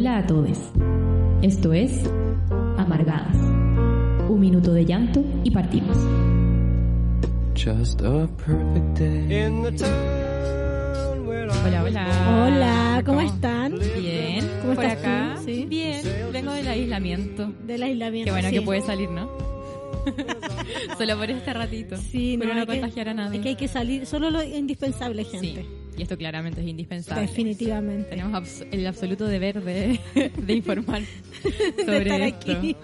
Hola a todos. Esto es Amargadas. Un minuto de llanto y partimos. Just a perfect day. in the town where I Hola, hola. Hola, ¿cómo están? Bien. ¿Cómo Por estás acá. tú? Sí. Bien. Vengo del aislamiento. Del aislamiento. Qué bueno sí. que puede salir, ¿no? Solo por este ratito. Sí, Pero no, que- contagiar a nadie. Es que hay que salir, solo lo indispensable, Sí. Y esto claramente es indispensable. Definitivamente. Tenemos abs- el absoluto deber de, de informar sobre esto. aquí.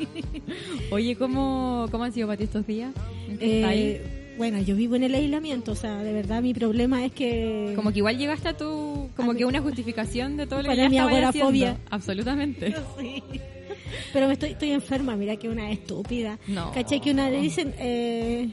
Oye, ¿cómo, ¿cómo han sido para ti estos días? Eh, bueno, yo vivo en el aislamiento, o sea, de verdad mi problema es que... Como que igual llegaste a tu... Como a que mi- una justificación de todo lo que ya mi agorafobia. haciendo. Absolutamente. Sí. Pero me estoy, estoy enferma, mira que una estúpida. No. ¿Cachai? Que una le dicen... Eh,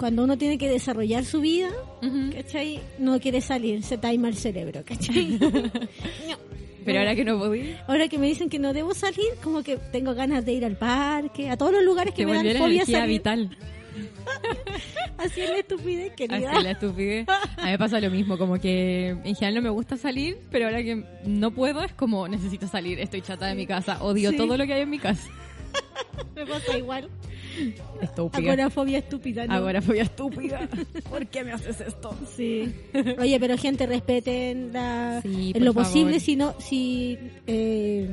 cuando uno tiene que desarrollar su vida, Ujú. ¿cachai? No quiere salir, se taima el cerebro, ¿cachai? No. Pero ahora que no podí, Ahora que me dicen que no debo salir, como que tengo ganas de ir al parque, a todos los lugares que te me dan fobia salir. vital. Así es la estupidez, querida. Así la estupidez. A mí me pasa lo mismo, como que en general no me gusta salir, pero ahora que no puedo es como necesito salir, estoy chata de mi casa, odio Sí. todo lo que hay en mi casa. Me pasa igual. Estúpida. Agorafobia estúpida, ¿no? Agorafobia estúpida. ¿Por qué me haces esto? Sí. Oye, pero gente, respeten la, Sí, en lo favor. posible, si no, si, eh,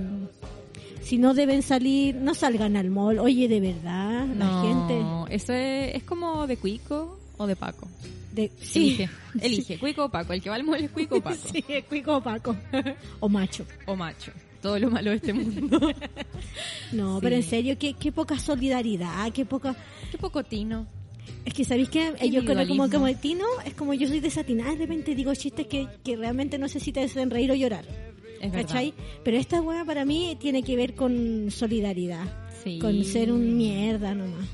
si no deben salir, no salgan al mall. Oye, de verdad, la gente. No, eso es, es como de Cuico o de Paco. De, sí. Elige, elige, Cuico o Paco. El que va al mall es Cuico o Paco. Sí, es cuico o paco. o macho. O macho. Todo lo malo de este mundo. No, Sí. pero en serio, qué, qué poca solidaridad, qué poca... Qué poco tino. Es que sabéis que Qué yo creo como como el Tino, es como yo soy desatinada, de repente digo chistes que, que realmente no sé si te hacen reír o llorar. Es verdad. ¿Cachai? Pero esta weá para mí tiene que ver con solidaridad. Sí. Con ser un mierda nomás.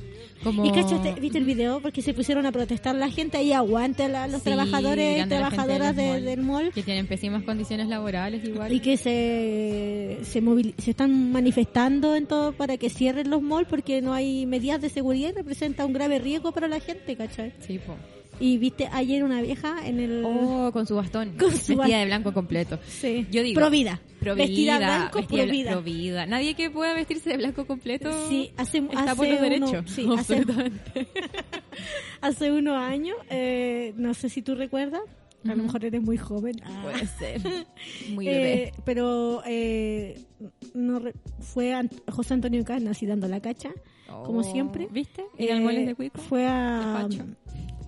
Como... ¿Y cachaste, viste el video? Porque se pusieron a protestar la gente ahí, aguante a los Sí, trabajadores y trabajadoras de del mall. Que tienen pésimas condiciones laborales igual. Y que se se, movil- se están manifestando en todo para que cierren los malls porque no hay medidas de seguridad y representa un grave riesgo para la gente, ¿cachai? Sí, po. Y viste ayer una vieja en el... Oh, con su bastón. Con su vestida de blanco completo. Sí. Yo digo. Provida. Provida, Vestida blanco, vestida provida. provida. Nadie que pueda vestirse de blanco completo Sí, hace, está hace por los uno- derechos. sí, hace, hace unos años, eh, no sé si tú recuerdas, a lo mejor eres muy joven. Ah. Puede ser. Muy Eh, bebé. pero eh, no re- fue Ant- José Antonio Cas así dando la cacha, como Oh, siempre. ¿Viste? Eh, de Cuico. Fue a,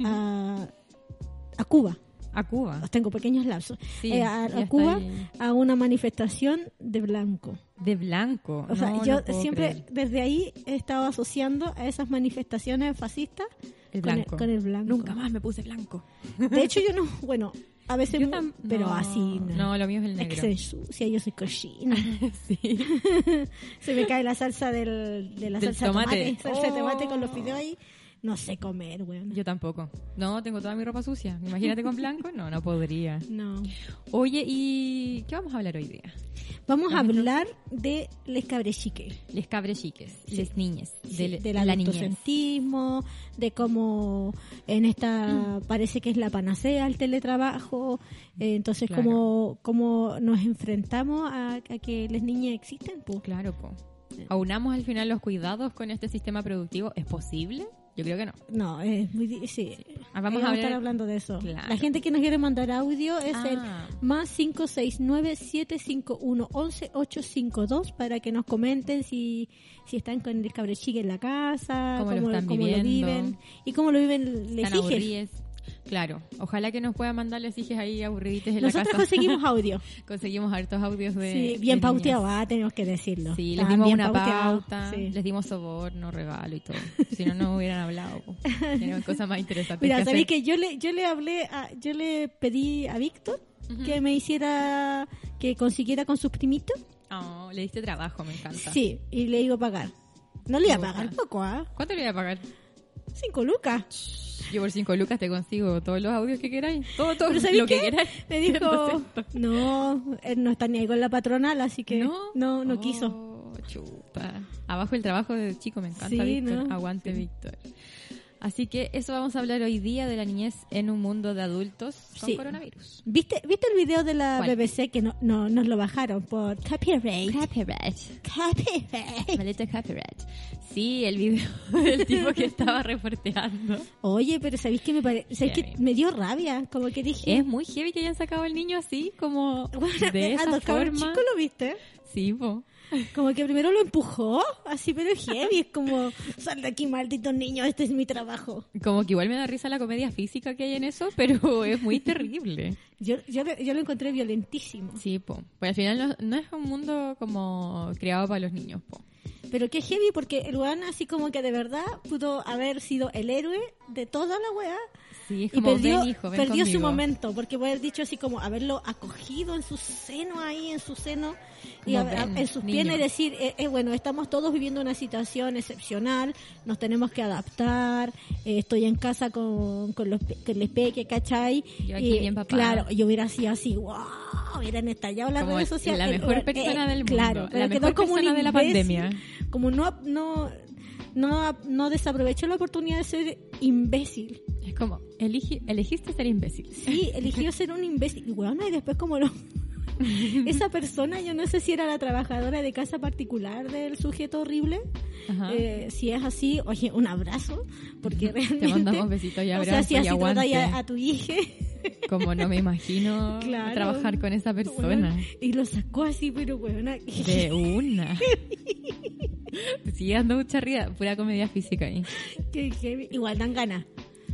a, a Cuba. A Cuba. Tengo pequeños lapsos. Sí, Eh, a, Cuba a una manifestación de blanco. De blanco. O sea, yo no siempre creer. desde ahí he estado asociando a esas manifestaciones fascistas El con el- blanco. con el blanco. Nunca más me puse blanco. De hecho, yo no, bueno, a veces, Yo tam- pero no, así no. No, lo mío es el Es negro. que se ensucia, yo soy cochina. sí. se me cae la salsa del, de la Del salsa de tomate. tomate. Salsa de tomate con los Oh. fideos ahí. No sé comer, weón. Yo tampoco. No, tengo toda mi ropa sucia. Imagínate con blanco. No, no podría. No. Oye, ¿y qué vamos a hablar hoy día? Vamos a hablar de les cabrechiques. Les cabres chiques, Sí. les niñes, Sí, de, del de cómo en esta parece que es la panacea el teletrabajo, eh, entonces Claro. cómo, cómo nos enfrentamos a, a que las niñas existen, pues. Claro, po. ¿Aunamos al final los cuidados con este sistema productivo? ¿Es posible? Yo creo que no. No, es muy difícil. Ah, vamos a estar hablando de eso. Claro. La gente que nos quiere mandar audio es Ah. el más 569-751-11852 para que nos comenten si, si están con el cabrechique en la casa, Cómo lo están cómo lo viven y cómo lo viven les. Claro, ojalá que nos puedan mandar les hijes ahí aburridites en la Nosotros casa. conseguimos audio. Conseguimos hartos audios de. Sí, bien pauteado, ah, tenemos que decirlo. Sí, les dimos una pauteados, pauta, sí. les dimos soborno, regalo y todo. Si no, no hubieran hablado. Tienen cosas más interesantes. Mira, que ¿sabéis que yo le, yo le hablé, a, yo le pedí a Víctor que me hiciera, que consiguiera con sus primitos? Oh, le diste trabajo, me encanta. Sí, y le iba a pagar. No le iba a pagar poco, ¿ah? ¿Cuánto le voy a pagar? Cinco lucas. Yo por 5 lucas te consigo todos los audios que queráis. Todo, todo Pero ¿sabéis lo que qué? queráis. Me dijo, no, él no está ni ahí con la patronal, así que no, no, Oh, quiso. Chuta. Abajo el trabajo del chico, me encanta, Sí, Víctor. ¿no? Aguante, Sí. Víctor. Así que eso vamos a hablar hoy día de la niñez en un mundo de adultos con Sí. coronavirus. ¿Viste, ¿Viste el video de la ¿Cuál? BBC que no, no, nos lo bajaron por copyright? Copyright. Copyright. Maldito copyright. Sí, el video del tipo que estaba reporteando. Oye, pero ¿sabéis que me pare... ¿sabéis que me dio rabia? Como que dije... Es muy heavy que hayan sacado al niño así, como Bueno, de a esa forma. chicos lo viste. Sí, po. Como que primero lo empujó, así, pero es heavy. Es como, sal de aquí, maldito niño, este es mi trabajo. Como que igual me da risa la comedia física que hay en eso, pero es muy terrible. Yo, yo, lo- yo lo encontré violentísimo. Sí, po. Pues al final no, no es un mundo como creado para los niños, po. Pero qué heavy, porque el weón así como que de verdad pudo haber sido el héroe de toda la wea. Sí, es Y como, perdió, ven hijo, ven perdió su momento, porque puede haber dicho así como haberlo acogido en su seno ahí, en su seno, y a- ven, en sus piernas y decir, eh, eh, bueno, estamos todos viviendo una situación excepcional, nos tenemos que adaptar, eh, estoy en casa con, con los con les peque, ¿cachai? Yo aquí Y, bien papá. Claro, yo hubiera sido así, wow, hubieran estallado las Como redes sociales. la el- mejor eh, persona del mundo, Claro, la pero quedó mejor como un persona de la pandemia. Como no, no, no, no desaprovechó la oportunidad de ser imbécil. Es como, eligi- elegiste ser imbécil. Sí, eligió ser un imbécil. Y bueno, y después como lo... Esa persona, yo no sé si era la trabajadora de casa particular del sujeto horrible. Eh, si es así, oye, un abrazo, porque realmente... Te mandamos besitos y O abrazos sea, si y así a, tu hija... Como no me imagino Claro. trabajar con esa persona. weón, y lo sacó así, pero bueno... De una. Sí, ando mucha risa, pura comedia física ahí. igual dan ganas.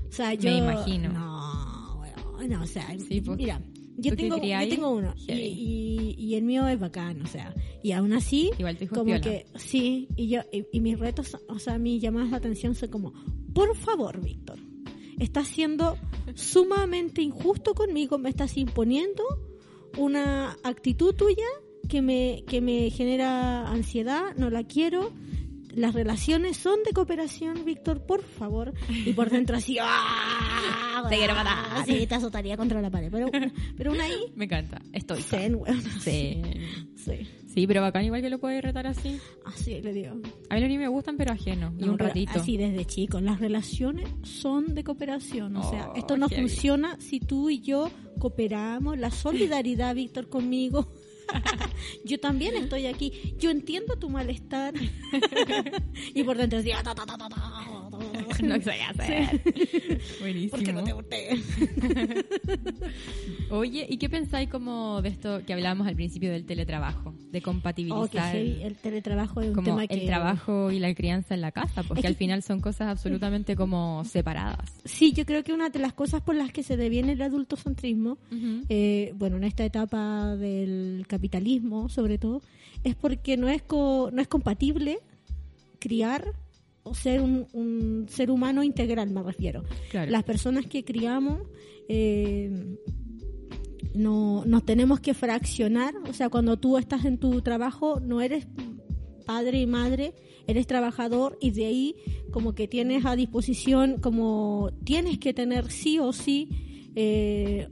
O sea, Me yo... imagino. No, bueno, o sea, Sí, pues, mira... Yo tengo, yo tengo uno y, y, y el mío es bacán, o sea, y aún así, Igual tu hijo es como que sí, y yo y, y mis retos, o sea, mis llamadas de atención son como, por favor, Víctor, estás siendo sumamente injusto conmigo, me estás imponiendo una actitud tuya que me que me genera ansiedad, no la quiero. Las relaciones son de cooperación, Víctor, por favor. Y por dentro así, ¡ah! Te quiero matar. Sí, te azotaría contra la pared. Pero, pero una ahí, Me encanta. Estoy. zen, weón. Sí. Sí, Sí, pero bacán igual que lo puedes retar así. así le digo. A mí los niños me gustan, pero ajeno. y No, un ratito. Así desde chicos. Las relaciones son de cooperación. O sea, Oh, esto no funciona si tú y yo cooperamos. La solidaridad, Víctor, conmigo. yo también estoy aquí. Yo entiendo tu malestar. y por dentro decía... "Ta, ta, ta, ta, ta, ta". no sé hacer. Buenísimo. Porque no te gusté. Oye, ¿y qué pensáis como de esto que hablábamos al principio del teletrabajo? De Oh, compatibilizar heavy. El teletrabajo es un como tema el que... trabajo y la crianza en la casa, porque Es que- al final son cosas absolutamente como separadas. Sí, yo creo que una de las cosas por las que se deviene el adultocentrismo eh, bueno, en esta etapa del capitalismo, sobre todo, es porque no es co- no es compatible criar o ser un, un ser humano integral, me refiero. Claro. Las personas que criamos eh, no nos tenemos que fraccionar, o sea, cuando tú estás en tu trabajo no eres padre y madre, eres trabajador y de ahí como que tienes a disposición, como tienes que tener sí o sí eh,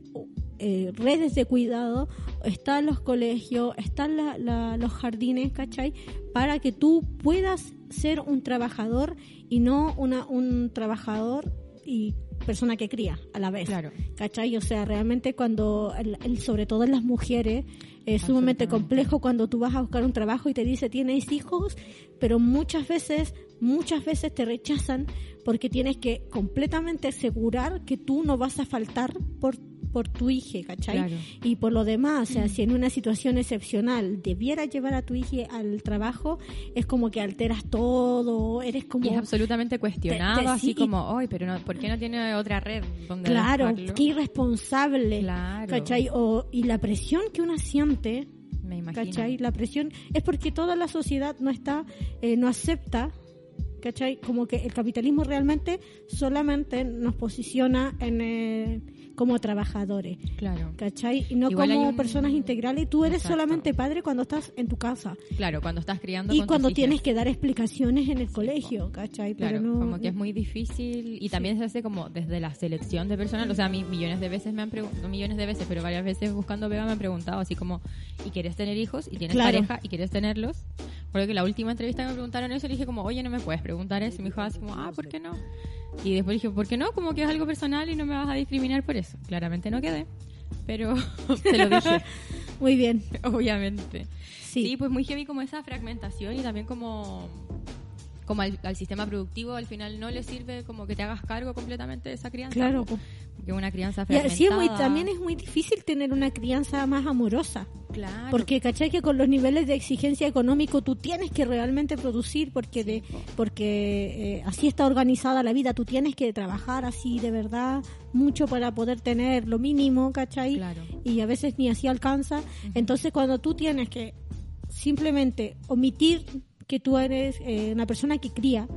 eh, redes de cuidado, están los colegios, están la- la- los jardines, ¿cachai? Para que tú puedas ser un trabajador y no una, un trabajador y persona que cría a la vez. Claro. ¿Cachai? O sea, realmente cuando, el- el- sobre todo en las mujeres, es sumamente complejo cuando tú vas a buscar un trabajo y te dice tienes hijos, pero muchas veces, muchas veces te rechazan porque tienes que completamente asegurar que tú no vas a faltar por por tu hija, ¿cachai? Claro. Y por lo demás, o sea, si en una situación excepcional debiera llevar a tu hija al trabajo, es como que alteras todo, eres como... Y es absolutamente cuestionado, Te- te- así sí, como, ay, pero no, ¿por qué no tiene otra red donde Claro, alojarlo?" qué irresponsable, Claro. ¿cachai? O, y la presión que uno siente, Me imagino. ¿cachai? La presión es porque toda la sociedad no está, eh, no acepta, ¿cachai? Como que el capitalismo realmente solamente nos posiciona en, eh, como trabajadores, Claro. ¿cachai? Y no Igual como un- personas integrales. Tú eres Exacto. solamente padre cuando estás en tu casa Claro, cuando estás criando y con cuando tus tienes hijas. que dar explicaciones en el colegio, ¿cachai? Claro, Pero no, como que es muy difícil y también se hace como desde la selección de personal. O sea, a mí millones de veces me han preguntado, no millones de veces, pero varias veces buscando pega me han preguntado así como, ¿y quieres tener hijos? ¿Y tienes Claro. pareja? ¿Y quieres tenerlos? Porque que la última entrevista que me preguntaron eso, le dije como, oye, no me puedes preguntar eso. Y me dijo así como, ah, ¿por qué no? Y después dije, ¿por qué no? Como que es algo personal y no me vas a discriminar por eso. Claramente no quedé, pero te lo dije, Muy bien. obviamente. Sí. Sí, pues muy heavy como esa fragmentación y también como como al, al sistema productivo al final no le sirve como que te hagas cargo completamente de esa crianza. Claro. Porque una crianza Y fragmentada. así es muy, también es muy difícil tener una crianza más amorosa. Claro. Porque, ¿cachai? Que con los niveles de exigencia económico tú tienes que realmente producir porque de porque eh, así está organizada la vida. Tú tienes que trabajar así de verdad mucho para poder tener lo mínimo, ¿cachai? Claro. Y a veces ni así alcanza. Entonces, cuando tú tienes que simplemente omitir que tú eres eh, una persona que cría,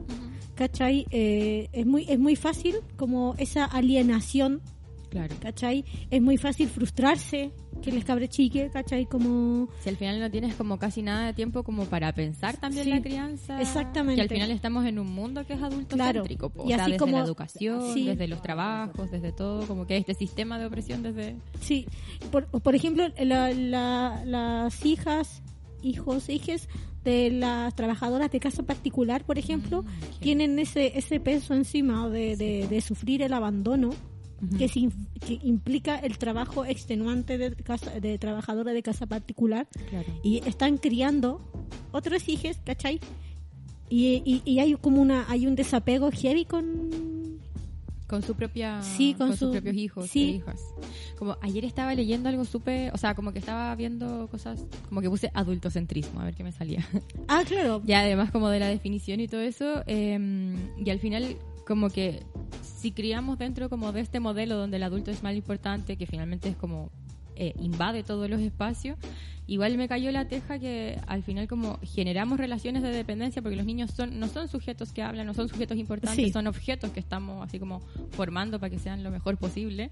¿cachai? Eh, es, muy, es muy fácil como esa alienación Claro. ¿cachai? Es muy fácil frustrarse, que les cabre chique, ¿cachai? Como... Si al final no tienes como casi nada de tiempo como para pensar también Sí, la crianza. exactamente. Que al final estamos en un mundo que es adulto Claro, céntrico. po. y o sea, así desde como- la educación, sí. desde los trabajos, desde todo, como que este sistema de opresión desde... Sí, por, por ejemplo, la- la- las hijas, hijos, hijes de las trabajadoras de casa particular, por ejemplo, Mm, ok. tienen ese, ese peso encima de, de, de sufrir el abandono. Que, sin- que implica el trabajo extenuante de, casa, de trabajadora de casa particular Claro. y están criando otros hijos, ¿cachai? Y, y, y hay como una hay un desapego heavy con Con su propia... Sí, con sus su- propios hijos sí. e hijas. Como ayer estaba leyendo algo súper... O sea, como que estaba viendo cosas... Como que puse adultocentrismo, a ver qué me salía. ah claro Y además como de la definición y todo eso, eh, y al final como que si criamos dentro como de este modelo donde el adulto es más importante, que finalmente es como eh, invade todos los espacios, igual me cayó la teja que al final como generamos relaciones de dependencia porque los niños son no son sujetos que hablan, no son sujetos importantes, Sí. son objetos que estamos así como formando para que sean lo mejor posible.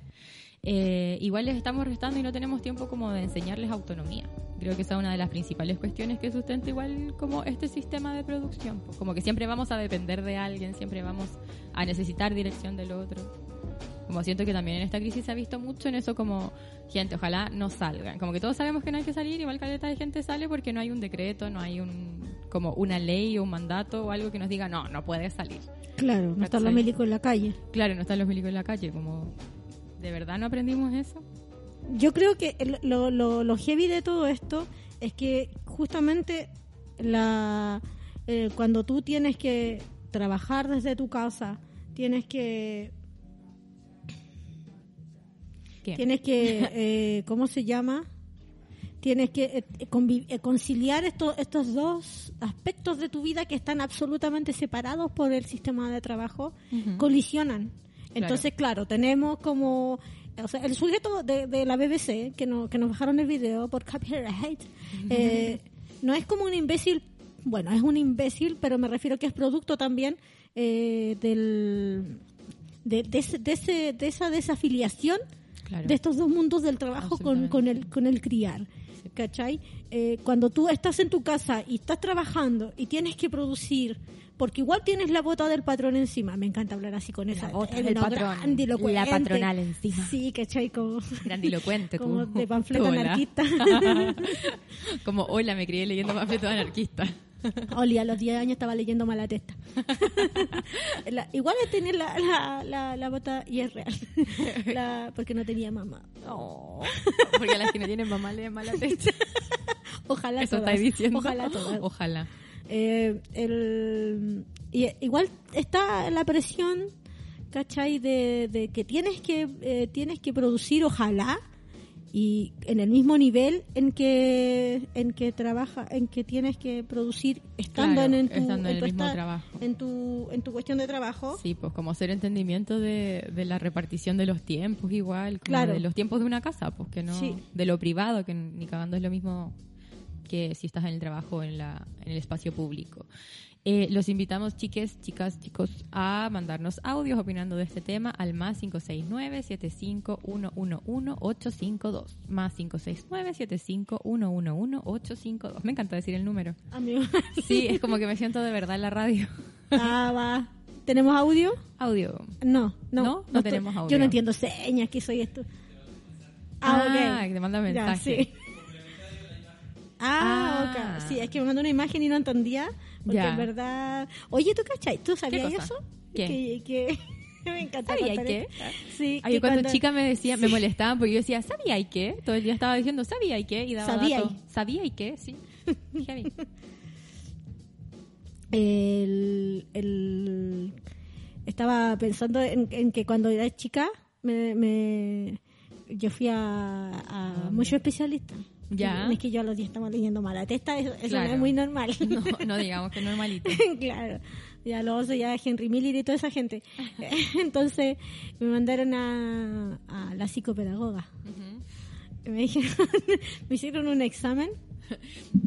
Eh, igual les estamos restando y no tenemos tiempo como de enseñarles autonomía. Creo que esa es una de las principales cuestiones que sustenta igual como este sistema de producción. pues, Como que siempre vamos a depender de alguien, siempre vamos a necesitar dirección del otro. Como siento que también en esta crisis se ha visto mucho en eso como, gente, ojalá no salgan. Como que todos sabemos que no hay que salir, igual caleta de gente sale porque no hay un decreto, no hay un como una ley o un mandato o algo que nos diga, no, no puedes salir. claro no están los médicos en la calle Claro, no están los milicos en la calle, como, ¿de verdad no aprendimos eso? yo creo que lo, lo, lo heavy de todo esto es que justamente la eh, cuando tú tienes que trabajar desde tu casa tienes que Tienes que eh, cómo se llama tienes que eh, eh, conciliar estos estos dos aspectos de tu vida que están absolutamente separados por el sistema de trabajo colisionan. Entonces claro tenemos como o sea, el sujeto de, de la BBC que, no, que nos bajaron el video por copyright eh, no es como un imbécil bueno es un imbécil pero me refiero que es producto también eh, del de, de, ese- de, ese- de esa desafiliación Claro. de estos dos mundos del trabajo con, con el con el criar ¿cachai? Eh, cuando tú estás en tu casa y estás trabajando y tienes que producir porque igual tienes la bota del patrón encima me encanta hablar así con esa bota del patrón, la patronal encima. sí ¿cachai? como, Grandilocuente, como de panfleto hola. anarquista Como, hola, me crié leyendo panfletos anarquistas. Oli, a los 10 años estaba leyendo Malatesta. La- igual es tener la, la, la, la bota y es real. La- porque no tenía mamá. Oh, porque a las que no tienen mamá leen mala techa. Ojalá Eso todas. estáis diciendo. Ojalá todas. Ojalá. Eh, el, y, igual está la presión, ¿cachai? De, de que tienes que eh, tienes que producir, ojalá, y en el mismo nivel en que en que trabaja, en que tienes que producir estando Claro, en, en tu, estando en tu el mismo trabajo. en tu en tu cuestión de trabajo. Sí, pues como hacer entendimiento de, de la repartición de los tiempos igual, como Claro. de los tiempos de una casa, pues que no Sí. de lo privado, que ni cagando es lo mismo que si estás en el trabajo en la en el espacio público. Eh, los invitamos, chiques, chicas, chicos, a mandarnos audios opinando de este tema al más 569-75111-852. Más 569-75111-852. Me encanta decir el número. Amigo. Sí, es como que me siento de verdad en la radio. Ah, va. ¿Tenemos audio? Audio. No, no. ¿No? Tenemos audio. Yo no entiendo señas, que soy esto. Ah, Ah, ok. que te manda Ya, mensaje. sí. Ah, Ah. ok. Sí, es que me mandó una imagen y no entendía. Porque Ya. en verdad. Oye, ¿tú cachai? ¿Tú sabías eso? ¿Qué? Que, que- me encanta. ¿Sabía contar qué? Sí, Ay, que cuando, chica me decía, me molestaban porque yo decía, ¿sabía y qué? Todo el día estaba diciendo, ¿sabía y qué? Y daba ¿Sabía y? ¿Sabía y qué? Sí. El, el- estaba pensando en, en que cuando era chica me, me- yo fui a, a muchos especialistas Ya. es que yo a los 10 estaba leyendo mala testa eso, eso Claro. no es muy normal No, no digamos que normalito. claro ya los ya Henry Miller y toda esa gente entonces me mandaron a, a la psicopedagoga Y me dijeron me hicieron un examen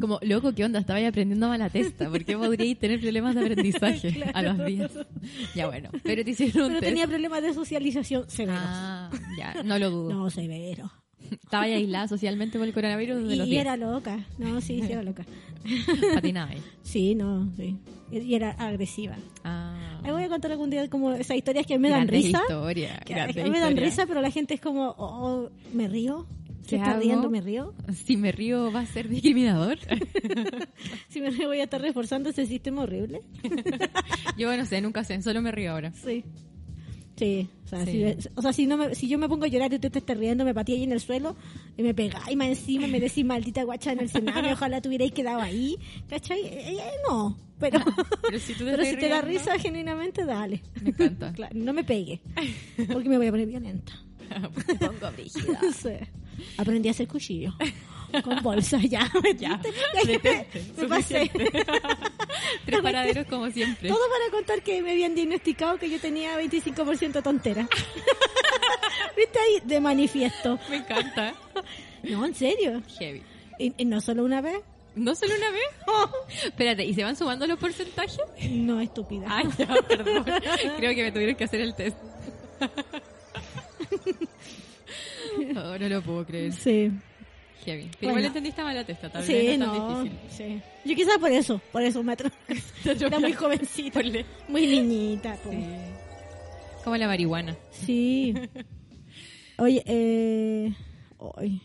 Como, loco, ¿qué onda? Estaba ahí aprendiendo mala testa. ¿Por qué podríais tener problemas de aprendizaje a los 10? Ya bueno, pero te hicieron un pero test. tenía problemas de socialización severos Ah, ya, no lo dudo. no severo Estaba ahí aislada socialmente por el coronavirus desde Y, los y 10. era loca. No, sí, sí era loca. Patinaba ahí. Sí, no, sí. Y era agresiva. Ah, Ahí voy a contar algún día como esas historias que me dan risa. historias, Que grandes me dan risa, pero la gente es como, oh, me río. Se ¿Qué está riendo, me río. Si me río, ¿va a ser discriminador? Si me río, voy a estar reforzando ese sistema horrible. Yo no sé, nunca sé, solo me río ahora. Sí. Sí, o sea, Sí. Si, o sea si, no me- si yo me pongo a llorar y tú te estás riendo, me patí ahí en el suelo y me pegáis más encima, me decís maldita guacha en el escenario, ojalá tuvierais quedado ahí, ¿cachai? Eh, eh, no, pero, Pero si tú te pero si te da risa genuinamente, dale. Me encanta. Claro, no me pegue, porque me voy a poner violenta. Me pongo brígida. Sí. Aprendí a hacer cuchillo. Con bolsa, ya. ¿me Ya, me pasé. Tres paraderos como siempre. Todo para contar que me habían diagnosticado que yo tenía 25% tontera. ¿Viste ahí? De manifiesto. Me encanta. No, en serio. Heavy. ¿Y, y no solo una vez? ¿No solo una vez? Espérate, ¿y se van sumando los porcentajes? No, estúpida. Ay, ya, perdón. Creo que me tuvieron que hacer el test. Oh, no lo puedo creer. Sí. Pero Bueno. igual entendiste mal la testa, tal vez Sí, no es tan no. difícil. Sí. Yo quizás por eso, por eso me Era muy jovencita. Muy niñita. Sí. Como la marihuana. Sí. Oye, eh...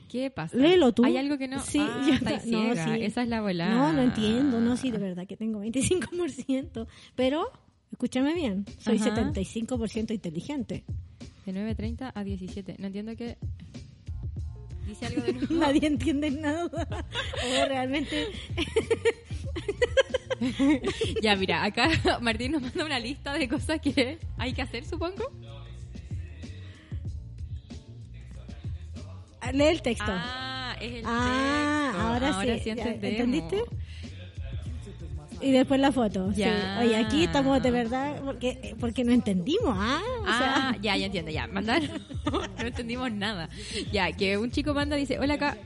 ¿Qué pasa? Léelo tú. ¿Hay algo que no? Sí, ah, yo no, sí. Esa es la volada. No, no entiendo. No, sí, de verdad que tengo 25%. Pero, escúchame bien, soy Ajá. 75% inteligente. De 9.30 a 17. No entiendo qué... Dice algo de nuevo. Nadie entiende nada. O realmente... ya, mira, acá Martín nos manda una lista de cosas que hay que hacer, supongo. Lee el texto. Ah, es el Ah, texto. ahora sí, sí entendemos. ¿entendiste? Y después la foto. sí. Oye, aquí estamos de verdad porque, porque no entendimos. Ah, o Ah, sea, ya, ya entiendo, ya. Mandar. no entendimos nada. Ya, que un chico manda, dice, hola acá.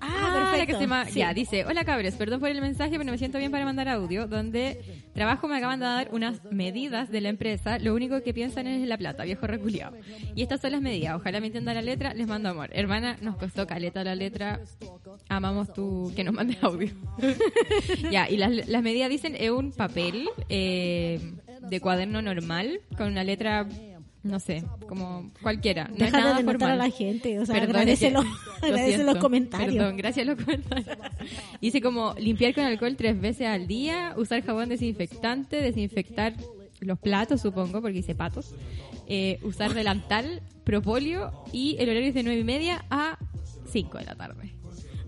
Ah, la perfecto. que se Sí. Ya, dice, hola cabres, perdón por el mensaje, pero no me siento bien para mandar audio, donde trabajo me acaban de dar unas medidas de la empresa, lo único que piensan es la plata, viejo reculiado. Y estas son las medidas, ojalá me entienda la letra, les mando amor. Hermana, nos costó caleta la letra, amamos tu que nos mandes audio. ya, y las, las medidas dicen, es un papel eh, de cuaderno normal, con una letra... No sé, como cualquiera. No Deja de formal. a la gente. O sea, agradece, los, comentarios. Perdón, gracias a los comentarios. Dice como limpiar con alcohol tres veces al día, usar jabón desinfectante, desinfectar los platos, supongo, porque dice patos, eh, usar delantal, propóleo y el horario es de nueve y media a 5 de la tarde.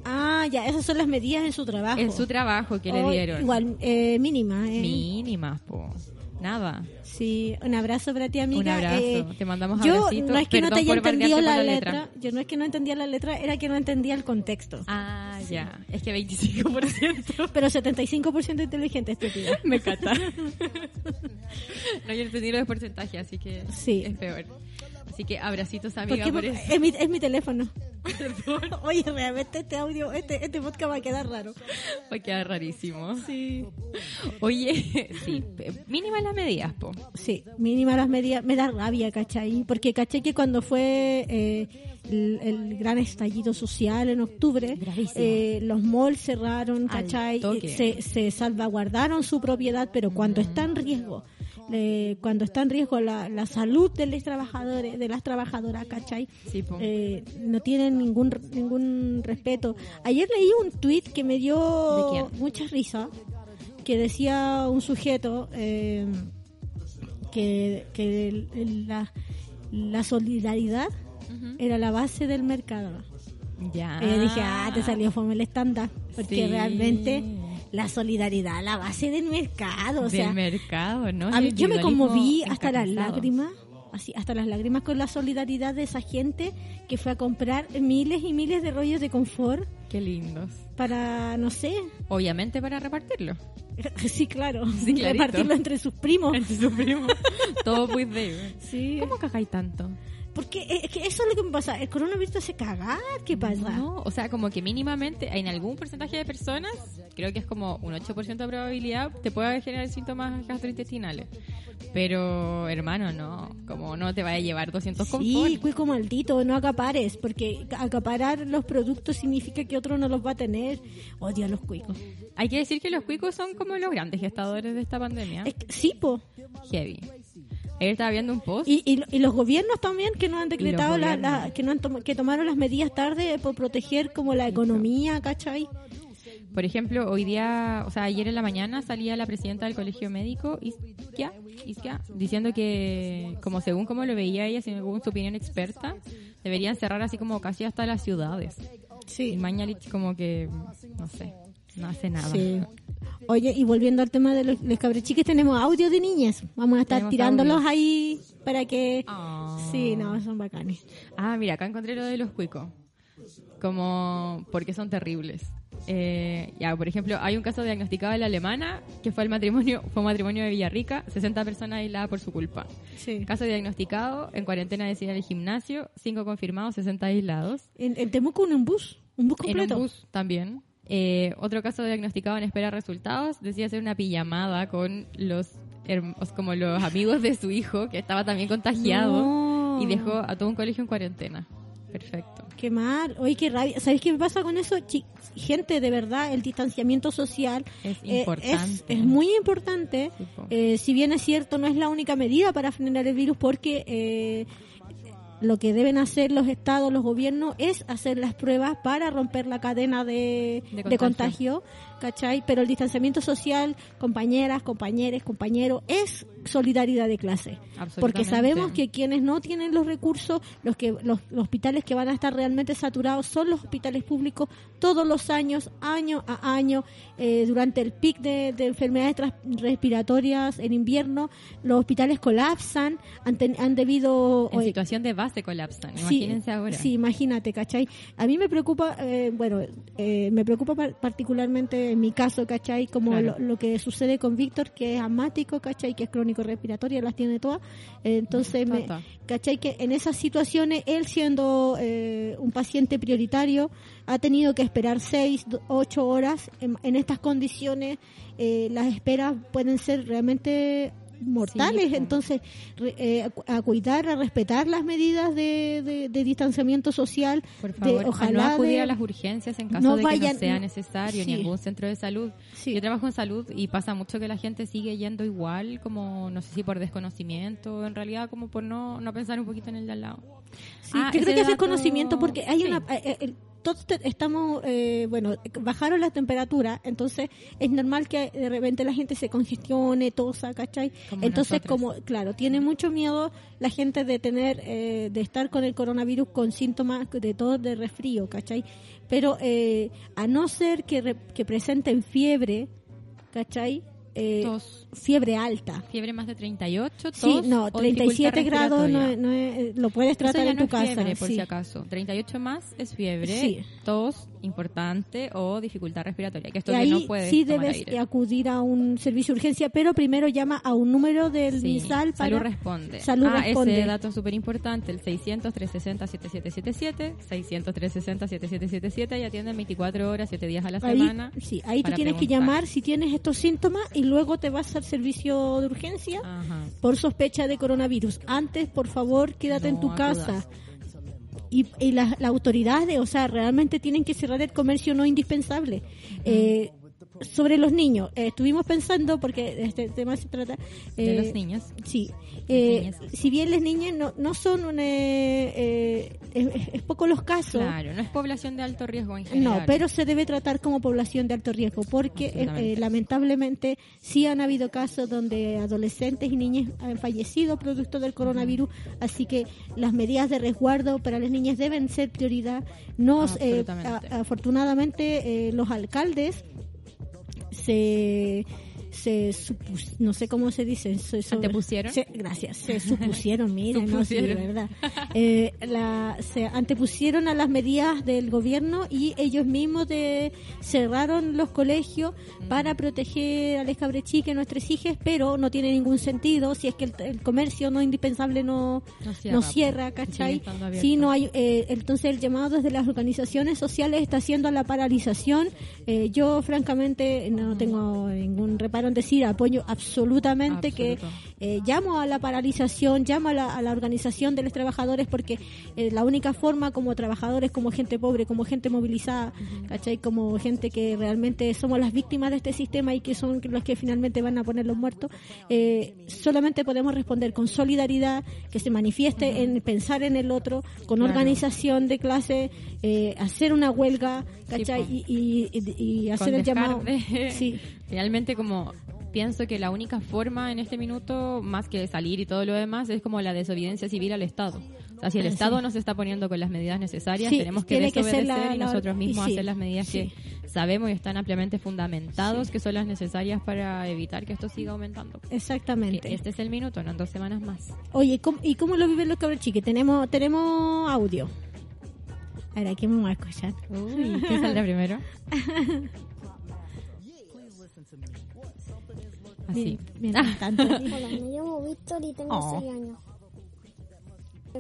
Ah, ya, esas son las medidas en su trabajo. En su trabajo que le Oh, dieron. Igual, eh, mínima. Eh. Mínimas, po. Nada. Sí, un abrazo para ti, amiga. Un abrazo. Eh, Te mandamos Yo abracitos. no es que no te haya entendido la letra. letra. Yo no es que no entendía la letra, era que no entendía el contexto. Ah, ya. Es que 25%. Pero 75% inteligente, estúpida. Me encanta. no, yo entendí los porcentajes, así que Sí. es peor. Así que abracitos, amiga, por eso. es mi, es mi teléfono. Oye, realmente este audio, este, este podcast va a quedar raro. Va a quedar rarísimo. Sí. Oye, sí, mínimas las medidas, po. Sí, mínima las medidas. Me da rabia, ¿cachai? Porque caché que cuando fue eh, el, el gran estallido social en octubre, eh, los malls cerraron, ¿cachai? Se, se salvaguardaron su propiedad, pero cuando está en riesgo eh, cuando está en riesgo la, la salud de los trabajadores, de las trabajadoras, ¿cachai? Sí. Eh, no tienen ningún ningún respeto. Ayer leí un tweet que me dio mucha risa, que decía un sujeto eh, que, que la, la solidaridad era la base del mercado. Ya. Y yo dije, ah, te salió fome el estándar, porque Sí. realmente la solidaridad, la base del mercado, o Del mercado, ¿no? a mí- El yo me conmoví hasta las lágrimas, así, hasta las lágrimas con la solidaridad de esa gente que fue a comprar miles y miles de rollos de confort Qué lindos. para, no sé, Obviamente para repartirlo. sí, claro, Sí, repartirlo entre sus primos. Entre sus primos. Todo muy de. Sí, ¿Cómo cagáis tanto? Porque es que eso es lo que me pasa, el coronavirus hace cagar, ¿qué pasa? No, o sea, como que mínimamente en algún porcentaje de personas, creo que es como un 8% de probabilidad, te puede generar síntomas gastrointestinales. Pero, hermano, no, como no te vaya a llevar 200 Sí, confort. cuico maldito, no acapares, porque acaparar los productos significa que otro no los va a tener. Odio a los cuicos. Hay que decir que los cuicos son como los grandes gestadores de esta pandemia. Es que- sí, po. Heavy. Ayer estaba viendo un post. Y, y, y los gobiernos también que no han decretado, la, que no han tom- que tomaron las medidas tarde por proteger como la economía, ¿cachai? Por ejemplo, hoy día, o sea, ayer en la mañana salía la presidenta del colegio médico, Isquia, Isquia, diciendo que, como según como lo veía ella, según su opinión experta, deberían cerrar así como casi hasta las ciudades. Y Sí. Mañalich como que, no sé, no hace nada. Sí. Oye, y volviendo al tema de los, los cabrechiques, tenemos audio de niñas. Vamos a estar tirándolos ahí para que... Ah. Sí, no, son bacanes. Ah, mira, acá encontré lo de los cuicos. Como, porque son terribles. Eh, ya, por ejemplo, hay un caso diagnosticado en la alemana que fue el matrimonio, fue un matrimonio de Villarrica, 60 personas aisladas por su culpa. Sí. Caso diagnosticado, en cuarentena de ir al gimnasio, 5 confirmados, 60 aislados. En, en Temuco un bus, un bus En completo. un bus también. Eh, otro caso diagnosticado en espera de resultados, decía hacer una pijamada con los como los amigos de su hijo, que estaba también contagiado, No. y dejó a todo un colegio en cuarentena. Perfecto. Qué mal. Oye, qué rabia. ¿Sabes qué me pasa con eso? Chi- gente, de verdad, el distanciamiento social Es eh, importante. es, es muy importante. Eh, si bien es cierto, no es la única medida para frenar el virus porque eh, lo que deben hacer los estados, los gobiernos, es hacer las pruebas para romper la cadena de, De de contagio. ¿Cachai? Pero el distanciamiento social, compañeras, compañeros, compañeros, es solidaridad de clase. Porque sabemos que quienes no tienen los recursos, los que los, los hospitales que van a estar realmente saturados son los hospitales públicos todos los años, año a año, eh, durante el pic de, de enfermedades respiratorias en invierno, los hospitales colapsan, han, ten- han debido... En eh, situación de base colapsan, Sí, imagínense ahora. Sí, imagínate, ¿cachai? A mí me preocupa, eh, bueno, eh, me preocupa par- particularmente en mi caso, ¿cachai? Como Claro. lo, lo que sucede con Víctor, que es asmático, ¿cachai? Que es crónico respiratorio, las tiene todas. Entonces, me, Tata. ¿cachai? Que en esas situaciones, él siendo eh, un paciente prioritario, ha tenido que esperar seis, do- ocho horas. En, en estas condiciones, eh, las esperas pueden ser realmente mortales. Sí. Entonces, re- eh, a, cu- a cuidar, a respetar las medidas de, de- de distanciamiento social. Por favor, ojalá no acudir de- a las urgencias en caso no de que vayan- no sea necesario, ni sí. a algún centro de salud. Sí. Yo trabajo en salud y pasa mucho que la gente sigue yendo igual, como no sé si por desconocimiento, en realidad como por no, no pensar un poquito en el de al lado. Sí, Ah, yo creo que es el dato- conocimiento porque hay una... eh, eh, todos te- estamos, eh, bueno, bajaron las temperaturas, entonces es normal que de repente la gente se congestione, tosa, ¿cachai? Como entonces, como, claro, tiene mucho miedo la gente de tener, eh, de estar con el coronavirus con síntomas de todo de resfrío, ¿cachai? Pero eh, a no ser que, re- que presenten fiebre, ¿cachai? Eh, Tos, fiebre alta. fiebre más de 38, tos Sí, no, o 37 dificultad grados no, no es- lo puedes tratar en tu es casa. fiebre, por sí. si acaso. 38 más es fiebre, Sí. tos importante o dificultad respiratoria, que esto Y que ahí no puedes sí debes aire. acudir a un servicio de urgencia, pero primero llama a un número del MISAL para... Salud responde. Salud ah, responde. ese dato súper importante, el 600-360-7777, 600-360-7777 y atienden 24 horas, 7 días a la Ahí, semana. sí, ahí tú tienes que preguntar. llamar si tienes estos síntomas y luego te vas al servicio de urgencia Ajá. por sospecha de coronavirus. Antes, por favor, quédate en tu casa. Y, y las las autoridades, o sea, realmente tienen que cerrar el comercio no indispensable. Eh, sobre los niños, eh, estuvimos pensando, porque este tema se trata... De eh, los niños. Sí. Eh, si bien las niñas no, no son un... eh, eh, es, es poco los casos. Claro, no es población de alto riesgo en general. No, pero se debe tratar como población de alto riesgo porque eh, eh, lamentablemente sí han habido casos donde adolescentes y niñas han fallecido producto del coronavirus, así que las medidas de resguardo para las niñas deben ser prioridad. Nos, eh, afortunadamente eh, los alcaldes se se supus- no sé cómo se dice se, sobre- gracias se supusieron mira no sí, Supusieron. verdad Eh, la- se antepusieron a las medidas del gobierno y ellos mismos de, cerraron los colegios para proteger a las cabrechiques, nuestras hijas, pero no tiene ningún sentido si es que el, el comercio no indispensable no, No no cierra, pues. ¿cachai? Estando abierto. Sí, no hay, eh, entonces el llamado desde las organizaciones sociales está haciendo a la paralización. Eh, yo francamente no tengo ningún reparo decir, apoyo absolutamente que eh, llamo a la paralización, llamo a la, a la organización de los trabajadores porque eh, la única forma como trabajadores, como gente pobre, como gente movilizada, ¿cachai? Como gente que realmente somos las víctimas de este sistema y que son los que finalmente van a poner los muertos, eh, solamente podemos responder con solidaridad, que se manifieste en pensar en el otro, con Claro. organización de clase, eh, hacer una huelga, ¿cachai? y, y- y- y hacer el llamado. de- Sí. Realmente como pienso que la única forma en este minuto, más que salir y todo lo demás, es como la desobediencia civil al Estado. O sea, si el Ah, Estado no se está poniendo con las medidas necesarias, Sí, tenemos que desobedecer la- y nosotros y mismos sí, hacer las medidas que sabemos y están ampliamente fundamentados, que son las necesarias para evitar que esto siga aumentando. Exactamente. Este es el minuto, no en dos semanas más. Oye, ¿cómo- ¿y cómo lo viven los cabros chiques? Tenemos, tenemos audio. A ver, aquí me voy a escuchar. Uy, ¿quién saldrá primero? Así. Mientras tanto, Hola, me llamo Víctor y tengo Oh. 6 años.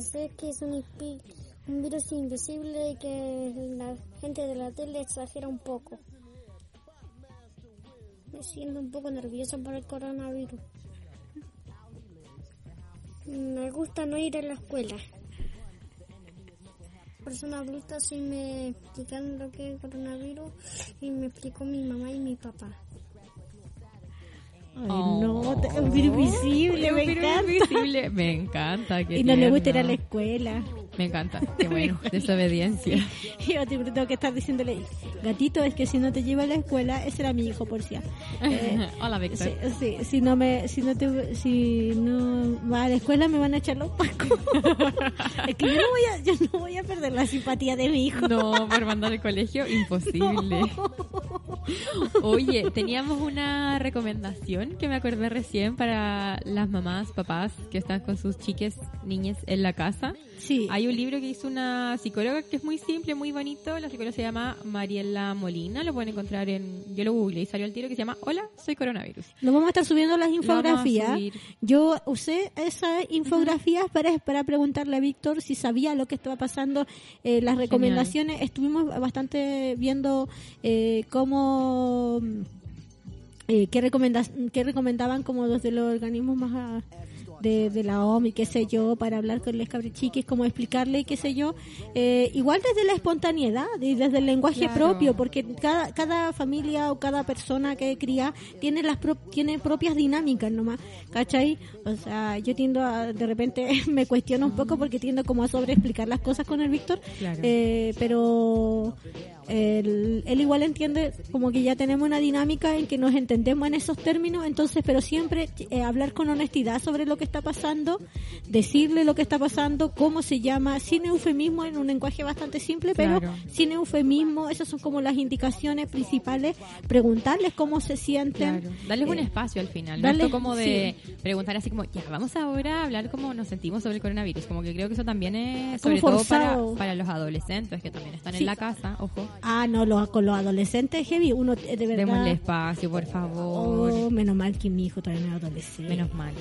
Sé que es un, virus invisible que la gente de la tele exagera un poco. Me siento un poco nerviosa por el coronavirus. Me gusta no ir a la escuela. Persona adulta sí me explicaron lo que es el coronavirus y me explicó mi mamá y mi papá. Ay, no, te- un virus visible, me encanta. invisible. Me encanta. Y no le gusta ir a la escuela. Me encanta. Qué bueno. Desobediencia. Y yo tengo que estar diciéndole, gatito, es que si no te llevo a la escuela, ese era mi hijo por si. Eh, Hola, Víctor. Sí, si no me, si no te, si no va a la escuela me van a echar los pacos. es que yo no voy a, yo no voy a perder la simpatía de mi hijo. No, por mandar al colegio, imposible. Oye, teníamos una recomendación que me acordé recién para las mamás, papás que están con sus chiques, niñas en la casa. Sí. Hay un libro que hizo una psicóloga que es muy simple, muy bonito. La psicóloga se llama Mariela Molina. Lo pueden encontrar en. Yo lo googleé y salió el tiro que se llama Hola, soy coronavirus. Lo vamos a estar subiendo las a infografías. Yo usé esas infografías para, para preguntarle a Víctor si sabía lo que estaba pasando. Eh, las recomendaciones, estuvimos bastante viendo eh, cómo. Eh, qué, recomenda- qué recomendaban como desde los organismos más ah, de, de la OMS y qué sé yo para hablar con les cabrichiques, cómo explicarle qué sé yo Eh, igual desde la espontaneidad y desde el lenguaje Claro. propio porque cada, cada familia o cada persona que cría tiene las pro- tiene propias dinámicas nomás ¿cachai? o sea yo tiendo a de repente me cuestiono un poco porque tiendo como a sobreexplicar las cosas con el Víctor Claro. eh, pero él, él igual entiende como que ya tenemos una dinámica en que nos entendemos en esos términos, entonces, pero siempre eh, hablar con honestidad sobre lo que está pasando, decirle lo que está pasando, cómo se llama, sin eufemismo, en un lenguaje bastante simple, pero Claro. sin eufemismo, esas son como las indicaciones principales, preguntarles cómo se sienten. Claro. Darles un Eh, espacio al final. darles- no esto como de preguntar así como, ya, vamos ahora a hablar cómo nos sentimos sobre el coronavirus. Como que creo que eso también es, sobre todo para, para los adolescentes que también están Sí. en la casa, ojo. Ah, no, lo- con los adolescentes heavy, uno eh, de verdad... Démosle espacio, por favor. Oh, menos mal que mi hijo todavía no es adolescente. Menos mal.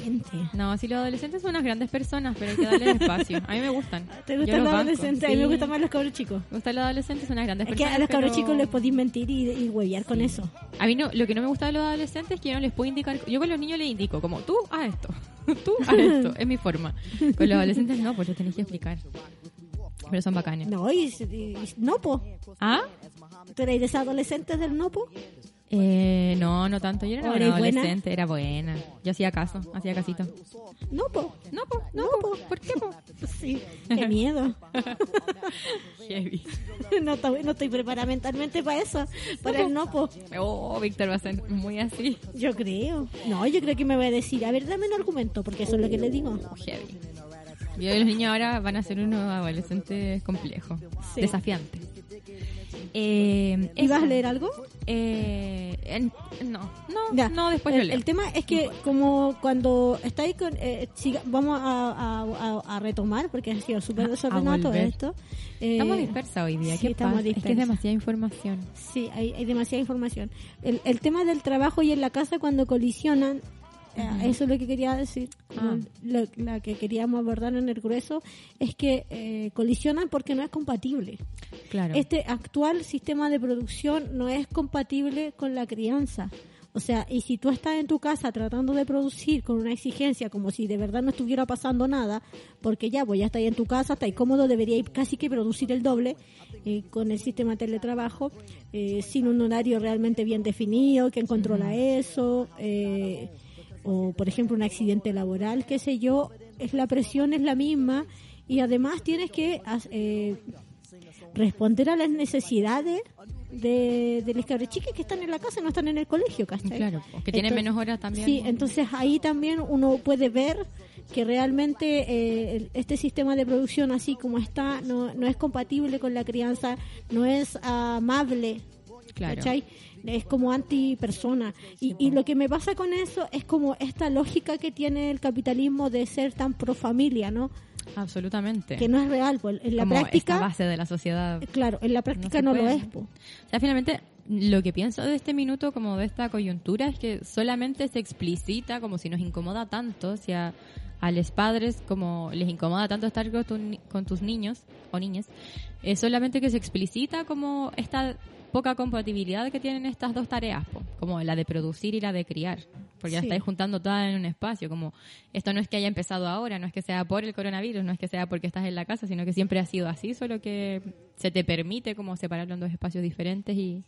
No, si los adolescentes son unas grandes personas, pero hay que darles espacio. A mí me gustan. ¿Te gustan los adolescentes? A mí me gustan más los cabros chicos. Me gustan los adolescentes, son unas grandes Es que personas. a los cabros pero- chicos les podéis mentir y, y huevear con eso. A mí no, lo que no me gusta de los adolescentes es que yo no les puedo indicar. Yo con los niños les indico, como tú haz esto, tú haz esto, es mi forma. Con los adolescentes no, pues lo tenéis que explicar. Pero son bacanes. No, y, y- y- no, po. ¿Ah? ¿Tú eres de esos adolescentes del no, po? Eh, no, no tanto. Yo era ¿O una eres buena? adolescente, era buena. Yo hacía caso, hacía casito. No, po. No, po, no, po. ¿por qué, po? Sí, qué miedo. Heavy. No estoy, no estoy preparada mentalmente para eso, para el no, po. Oh, Víctor va a ser muy así. Yo creo. No, yo creo que me voy a decir, a ver, dame un argumento, porque eso es lo que le digo. Heavy. Yo los niños ahora van a ser unos adolescentes complejos, Sí. desafiantes. Eh, ¿Ibas eso. a leer algo? Eh, en- no, no, Ya, no, después el, lo leo. el tema es que como cuando estáis con... eh, vamos a, a- a- retomar, porque ha sido súper desordenado todo esto. Eh, Estamos dispersas hoy día, sí, ¿qué estamos pasa? Es que es demasiada información. Sí, hay, hay demasiada información. El, el tema del trabajo y en la casa cuando colisionan, eh, eso es lo que quería decir, Ah. lo, la que queríamos abordar en el grueso, es que eh, colisionan porque no es compatible. Claro. Este actual sistema de producción no es compatible con la crianza. O sea, y si tú estás en tu casa tratando de producir con una exigencia como si de verdad no estuviera pasando nada, porque ya, pues ya estáis en tu casa, estáis cómodo, deberíais casi que producir el doble eh, con el sistema de teletrabajo, eh, sin un horario realmente bien definido, quién controla eso, eh, o por ejemplo un accidente laboral, qué sé yo, es la presión es la misma y además tienes que eh, responder a las necesidades de, de chiques que están en la casa no están en el colegio, ¿cachai? Claro, que tienen Entonces- menos horas también. Sí, entonces ahí también uno puede ver que realmente eh, este sistema de producción así como está no, no es compatible con la crianza, no es amable, Claro. ¿cachai? Es como antipersona. Y, y lo que me pasa con eso es como esta lógica que tiene el capitalismo de ser tan pro familia, ¿no? Absolutamente. Que no es real, pues en la Como esta práctica, base de la sociedad. claro, en la práctica se no, lo es, po. O sea, finalmente, lo que pienso de este minuto, como de esta coyuntura, es que solamente se explicita como si nos incomoda tanto, o sea, a los padres como les incomoda tanto estar con, tu con tus niños o niñas, es solamente que se explicita como esta poca compatibilidad que tienen estas dos tareas, po, como la de producir y la de criar, porque Sí. estáis juntando todas en un espacio, como esto no es que haya empezado ahora, no es que sea por el coronavirus, no es que sea porque estás en la casa, sino que siempre ha sido así, solo que se te permite como separarlo en dos espacios diferentes y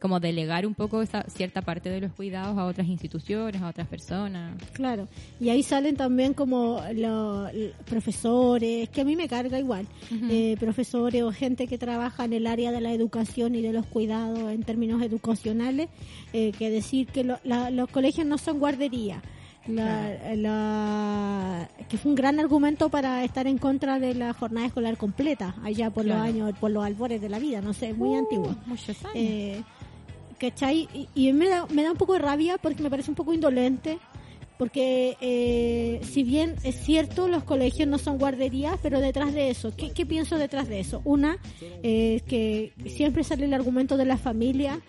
como delegar un poco esa cierta parte de los cuidados a otras instituciones, a otras personas. Claro, y ahí salen también como los profesores, que a mí me carga igual, eh, profesores o gente que trabaja en el área de la educación y de los cuidados en términos educacionales, eh, que decir que lo- la- los colegios no son guarderías. La, la- que fue un gran argumento para estar en contra de la jornada escolar completa allá por Claro. los años por los albores de la vida no sé muy antiguo Muchos años. eh, ¿cachai? Y, y me, da, me da un poco de rabia porque me parece un poco indolente. Porque eh, si bien es cierto, los colegios no son guarderías, pero detrás de eso, ¿qué, qué pienso detrás de eso? Una, eh, que siempre sale el argumento de la familia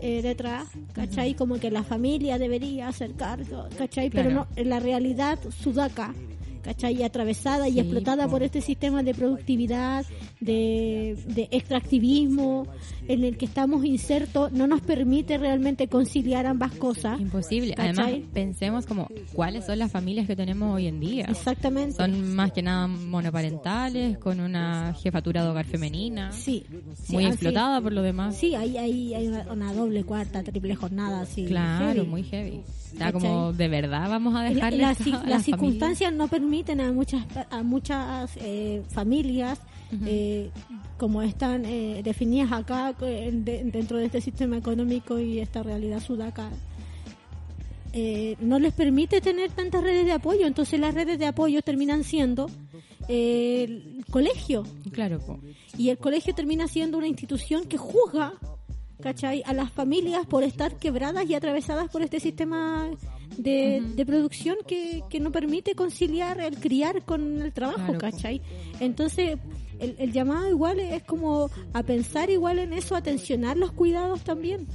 eh, detrás, ¿cachai? Como que la familia debería hacer cargo, ¿cachai? Pero no, en la realidad, Sudaca, ¿cachai? Y atravesada y Sí, explotada po. por este sistema de productividad, de, de extractivismo, en el que estamos insertos, no nos permite realmente conciliar ambas cosas. Imposible. ¿cachai? Además, pensemos como cuáles son las familias que tenemos hoy en día. Exactamente. Son más que nada monoparentales, con una jefatura de hogar femenina, Sí. sí, muy así- explotada por lo demás. Sí, ahí, ahí hay una, una doble, cuarta, triple jornada, sí. Claro, heavy. muy heavy. O sea, ¿Cachai? como de verdad vamos a Y la- dejarle las, esto a las las circunstancias no permiten a muchas a muchas eh, familias eh, como están eh, definidas acá de- dentro de este sistema económico y esta realidad sudaca eh, no les permite tener tantas redes de apoyo entonces las redes de apoyo terminan siendo eh, el colegio. Claro, y el colegio termina siendo una institución que juzga ¿cachai? a las familias por estar quebradas y atravesadas por este sistema de, de producción que, que no permite conciliar el criar con el trabajo, Claro. ¿cachai? Entonces, el, el llamado igual es como a pensar igual en eso, a tensionar los cuidados también.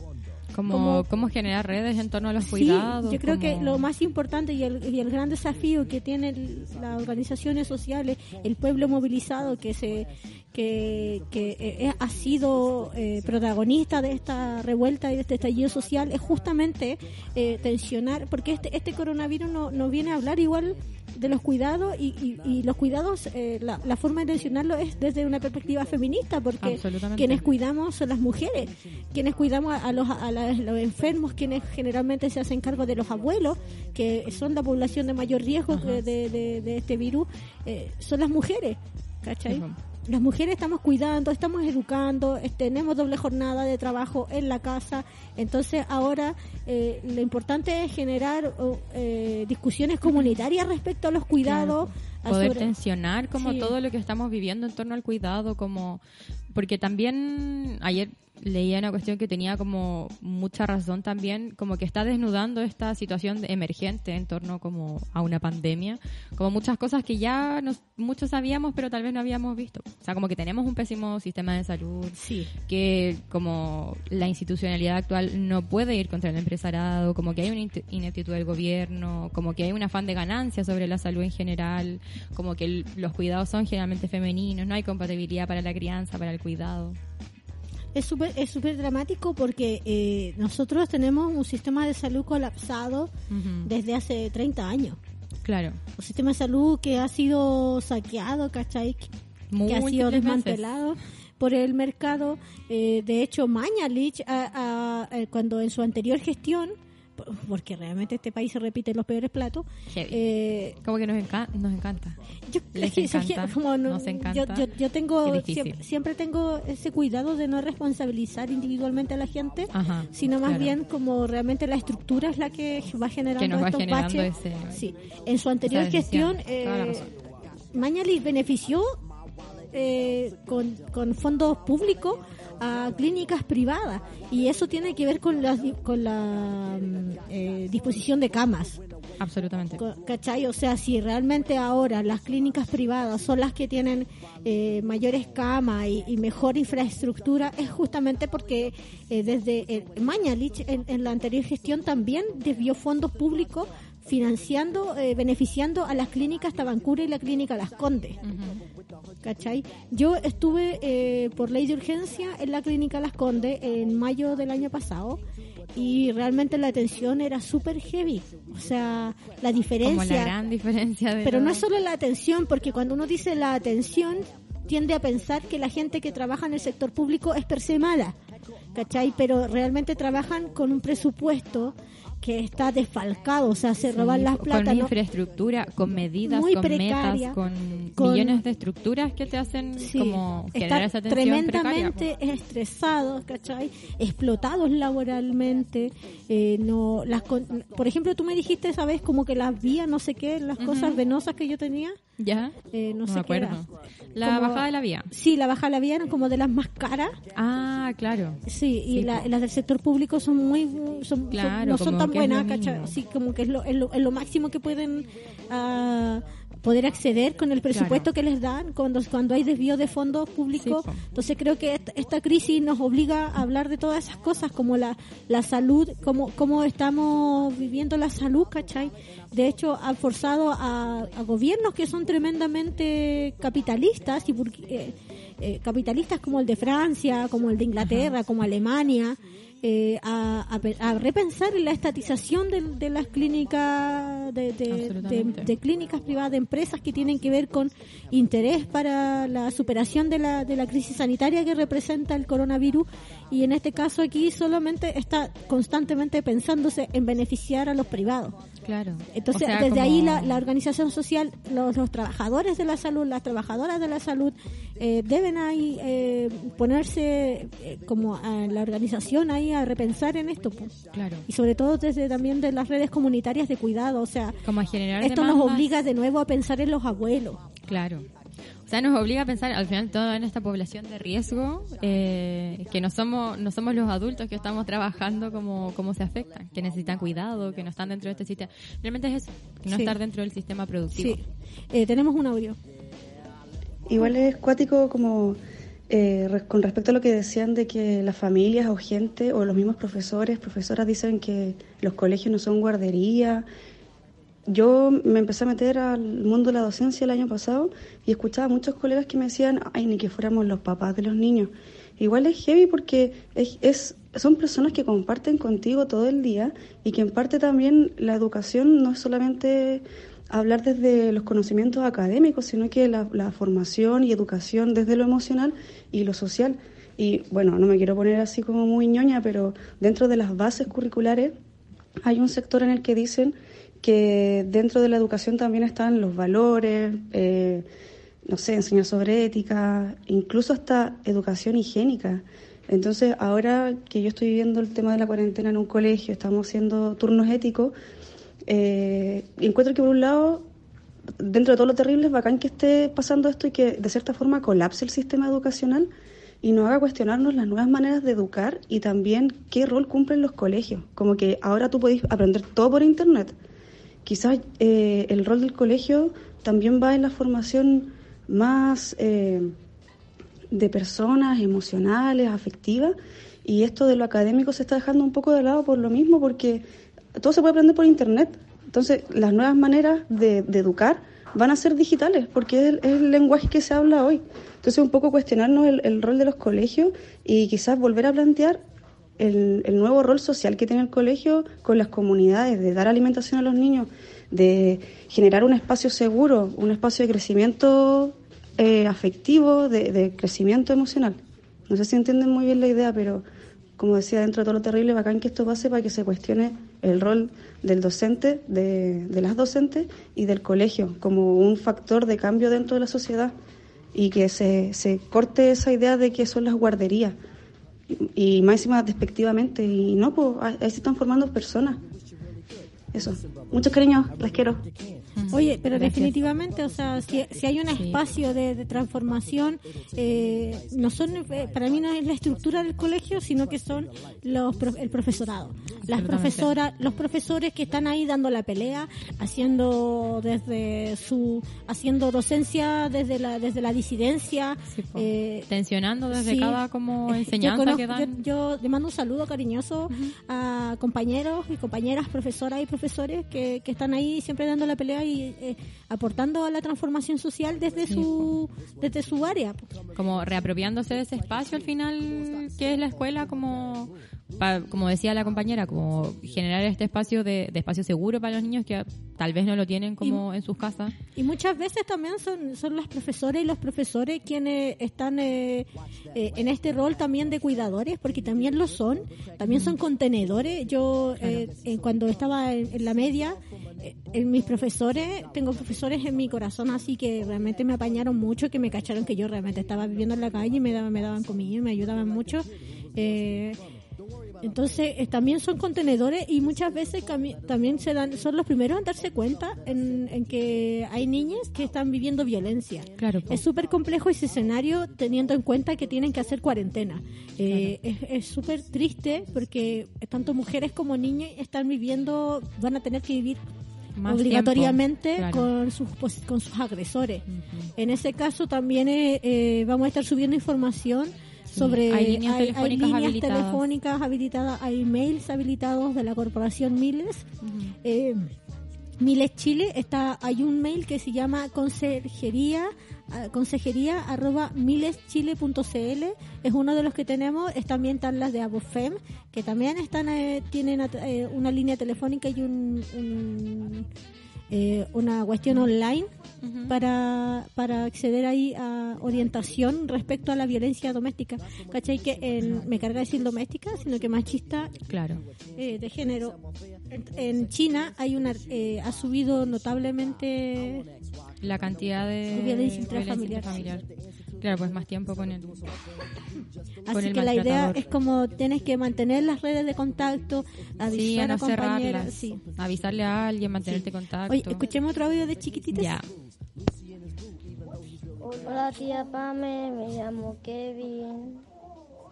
Como, Como- cómo generar redes en torno a los Sí, cuidados. yo creo que lo más importante y el, y el gran desafío que tienen las organizaciones sociales, el pueblo movilizado que se que, que eh, ha sido eh, protagonista de esta revuelta y de este estallido social es justamente eh, tensionar, porque este este coronavirus no, no viene a hablar igual de los cuidados y, y- y los cuidados, eh, la, la forma de mencionarlo es desde una perspectiva feminista, porque quienes cuidamos son las mujeres, quienes cuidamos a los, a la- los enfermos, quienes generalmente se hacen cargo de los abuelos, que son la población de mayor riesgo de, de- este virus, eh, son las mujeres, ¿cachai? Las mujeres estamos cuidando, estamos educando, tenemos doble jornada de trabajo en la casa, entonces ahora eh, lo importante es generar eh, discusiones comunitarias respecto a los cuidados. a poder sobre- tensionar como Sí. todo lo que estamos viviendo en torno al cuidado, como porque también ayer leía una cuestión que tenía como mucha razón también, como que está desnudando esta situación emergente en torno como a una pandemia, como muchas cosas que ya nos, muchos sabíamos pero tal vez no habíamos visto. O sea, como que tenemos un pésimo sistema de salud, Sí. que como la institucionalidad actual no puede ir contra el empresariado, como que hay una ineptitud del gobierno, como que hay un afán de ganancia sobre la salud en general, como que el- los cuidados son generalmente femeninos, no hay compatibilidad para la crianza, para el cuidado. Es súper es súper dramático porque eh, nosotros tenemos un sistema de salud colapsado desde hace 30 años. Claro. Un sistema de salud que ha sido saqueado, ¿cachai? Que ha sido veces. desmantelado por el mercado. Eh, de hecho, Mañalich, a- a- eh, cuando en su anterior gestión, porque realmente este país se repite los peores platos, eh, Como que nos, enca- nos encanta. yo, Les encanta, es como no- nos encanta. Yo, yo, yo tengo siempre, siempre tengo ese cuidado de no responsabilizar individualmente a la gente, Ajá, sino más claro. bien como realmente la estructura es la que va generando Que nos va estos generando baches. ese- Sí, en su anterior gestión, eh, benefició eh, con, con fondos públicos a clínicas privadas y eso tiene que ver con la, con la mm, eh, disposición de camas. Absolutamente. ¿Cachai? O sea, si realmente ahora las clínicas privadas son las que tienen eh, mayores camas y, y mejor infraestructura, es justamente porque eh, desde eh, Mañalich en, en la anterior gestión también desvió fondos públicos financiando, eh, beneficiando a las clínicas Tabancura y la clínica Las Condes. ¿Cachai? Yo estuve eh, por ley de urgencia en la clínica Las Condes en mayo del año pasado y realmente la atención era súper heavy. O sea, la Como diferencia... la gran diferencia de Pero no es solo la atención, porque cuando uno dice la atención, tiende a pensar que la gente que trabaja en el sector público es per se mala, ¿cachai? Pero realmente trabajan con un presupuesto que está desfalcado, o sea, se Sí, roban las con plata, ¿no? infraestructura, con medidas, Muy con precaria, metas, con, con- millones de estructuras que te hacen Sí, como generar esa precaria. tremendamente estresados, ¿cachai? Explotados laboralmente. eh, no las con- Por ejemplo, tú me dijiste esa vez como que las vías, no sé qué, las cosas venosas que yo tenía. ¿Ya? eh, no, No, sé qué era. La Como- bajada de la vía. Sí, la baja de la vía eran como de las más caras. Ah, claro. Sí, y Sí, la- las del sector público son muy, son, son- Claro, no son tan que es lo buenas, ¿cachai? Sí, como que es lo, es lo, es lo máximo que pueden ah, poder acceder con el presupuesto que les dan cuando, cuando hay desvío de fondos públicos. Sí. Entonces creo que esta, esta crisis nos obliga a hablar de todas esas cosas, como la, la salud, cómo, cómo estamos viviendo la salud, ¿cachai? De hecho, ha forzado a, a gobiernos que son tremendamente capitalistas, y eh, eh, capitalistas como el de Francia, como el de Inglaterra, como Alemania, eh, a, a a repensar en la estatización de, de las clínicas de, de- clínicas privadas de empresas que tienen que ver con interés para la superación de la, de la crisis sanitaria que representa el coronavirus y en este caso aquí solamente está constantemente pensándose en beneficiar a los privados. Claro. Entonces, O sea, desde como- ahí la, la organización social, los, los trabajadores de la salud, las trabajadoras de la salud, eh, deben ahí eh, ponerse eh, como a la organización ahí a repensar en esto. pues. Claro. Y sobre todo desde también de las redes comunitarias de cuidado. O sea, Como a generar esto nos obliga de nuevo a pensar en los abuelos. Claro. O sea, nos obliga a pensar al final toda en esta población de riesgo, eh, que no somos no somos los adultos que estamos trabajando como, como se afectan, que necesitan cuidado, que no están dentro de este sistema. Realmente es eso, no Sí. estar dentro del sistema productivo. Sí. Eh, tenemos un audio. Igual es cuático como eh, con respecto a lo que decían de que las familias o gente o los mismos profesores, profesoras dicen que los colegios no son guardería. Yo me empecé a meter al mundo de la docencia el año pasado y escuchaba a muchos colegas que me decían, ay, ni que fuéramos los papás de los niños. Igual es heavy porque es, es- son personas que comparten contigo todo el día y que en parte también la educación no es solamente hablar desde los conocimientos académicos, sino que la, formación y educación desde lo emocional y lo social. Y bueno, no me quiero poner así como muy ñoña, pero dentro de las bases curriculares hay un sector en el que dicen que dentro de la educación también están los valores, eh, no sé, enseñar sobre ética, incluso hasta educación higiénica. Entonces, ahora que yo estoy viviendo el tema de la cuarentena en un colegio, estamos haciendo turnos éticos, eh, encuentro que por un lado, dentro de todo lo terrible, es bacán que esté pasando esto y que de cierta forma colapse el sistema educacional y nos haga cuestionarnos las nuevas maneras de educar y también qué rol cumplen los colegios. Como que ahora tú podés aprender todo por internet. Quizás eh, el rol del colegio también va en la formación más eh, de personas emocionales, afectivas, y esto de lo académico se está dejando un poco de lado por lo mismo, porque todo se puede aprender por internet. Entonces, las nuevas maneras de, educar van a ser digitales, porque es el, lenguaje que se habla hoy. Entonces, un poco cuestionarnos el, rol de los colegios y quizás volver a plantear el, nuevo rol social que tiene el colegio con las comunidades, de dar alimentación a los niños, de generar un espacio seguro, un espacio de crecimiento eh, afectivo, de, de, crecimiento emocional. No sé si entienden muy bien la idea, pero como decía, dentro de todo lo terrible, bacán que esto pase para que se cuestione el rol del docente, de, de las docentes y del colegio como un factor de cambio dentro de la sociedad y que se, se corte esa idea de que son las guarderías y, y más despectivamente y no, pues ahí se están formando personas. Eso. Muchos cariños, les quiero. Oye, pero definitivamente, o sea, si, si hay un espacio de, transformación, eh, no son, eh, para mí no es la estructura del colegio, sino que son los el profesorado, las profesoras, los profesores que están ahí dando la pelea, haciendo desde su, haciendo docencia desde la desde la disidencia, eh, tensionando desde cada como enseñanza yo que dan. Yo, le mando un saludo cariñoso a compañeros y compañeras, profesoras y profesores que, que están ahí siempre dando la pelea y eh, aportando a la transformación social desde su desde su área. Como reapropiándose de ese espacio al final que es la escuela como como decía la compañera, como generar este espacio de, espacio seguro para los niños que tal vez no lo tienen como en sus casas. Y muchas veces también son, son las profesoras y los profesores quienes están eh, eh, en este rol también de cuidadores, porque también lo son, también son contenedores. Yo eh, cuando estaba en, la media, en mis profesores, tengo profesores en mi corazón así que realmente me apañaron mucho, que me cacharon que yo realmente estaba viviendo en la calle y me daban, me daban comida y me ayudaban mucho. Eh, entonces, eh, también son contenedores y muchas veces también se dan, son los primeros en darse cuenta en, que hay niñas que están viviendo violencia. Claro. Es súper complejo ese escenario teniendo en cuenta que tienen que hacer cuarentena. Eh, Es súper triste porque tanto mujeres como niños están viviendo, van a tener que vivir obligatoriamente con sus con sus agresores. En ese caso también eh, eh, vamos a estar subiendo información sobre hay líneas, telefónicas, habilitadas. hay mails habilitados de la corporación Miles. Eh, Miles Chile está hay un mail que se llama consejería ah, consejería arroba mileschile.cl es uno de los que tenemos es también están las de Abofem que también están eh, tienen eh, una línea telefónica y un eh, una cuestión online para, para acceder ahí a orientación respecto a la violencia doméstica. ¿Cachai? Que me carga decir doméstica, sino que machista claro. Eh, de género. En, China hay una eh, ha subido notablemente la cantidad de, violencia intrafamiliar. Claro, pues más tiempo con el. Así que la idea es como tienes que mantener las redes de contacto, avisar a, compañeras, sí. avisarle a alguien, mantenerte contacto. Oye, escuchemos otro audio de chiquititas. Ya. Hola tía Pame, me llamo Kevin,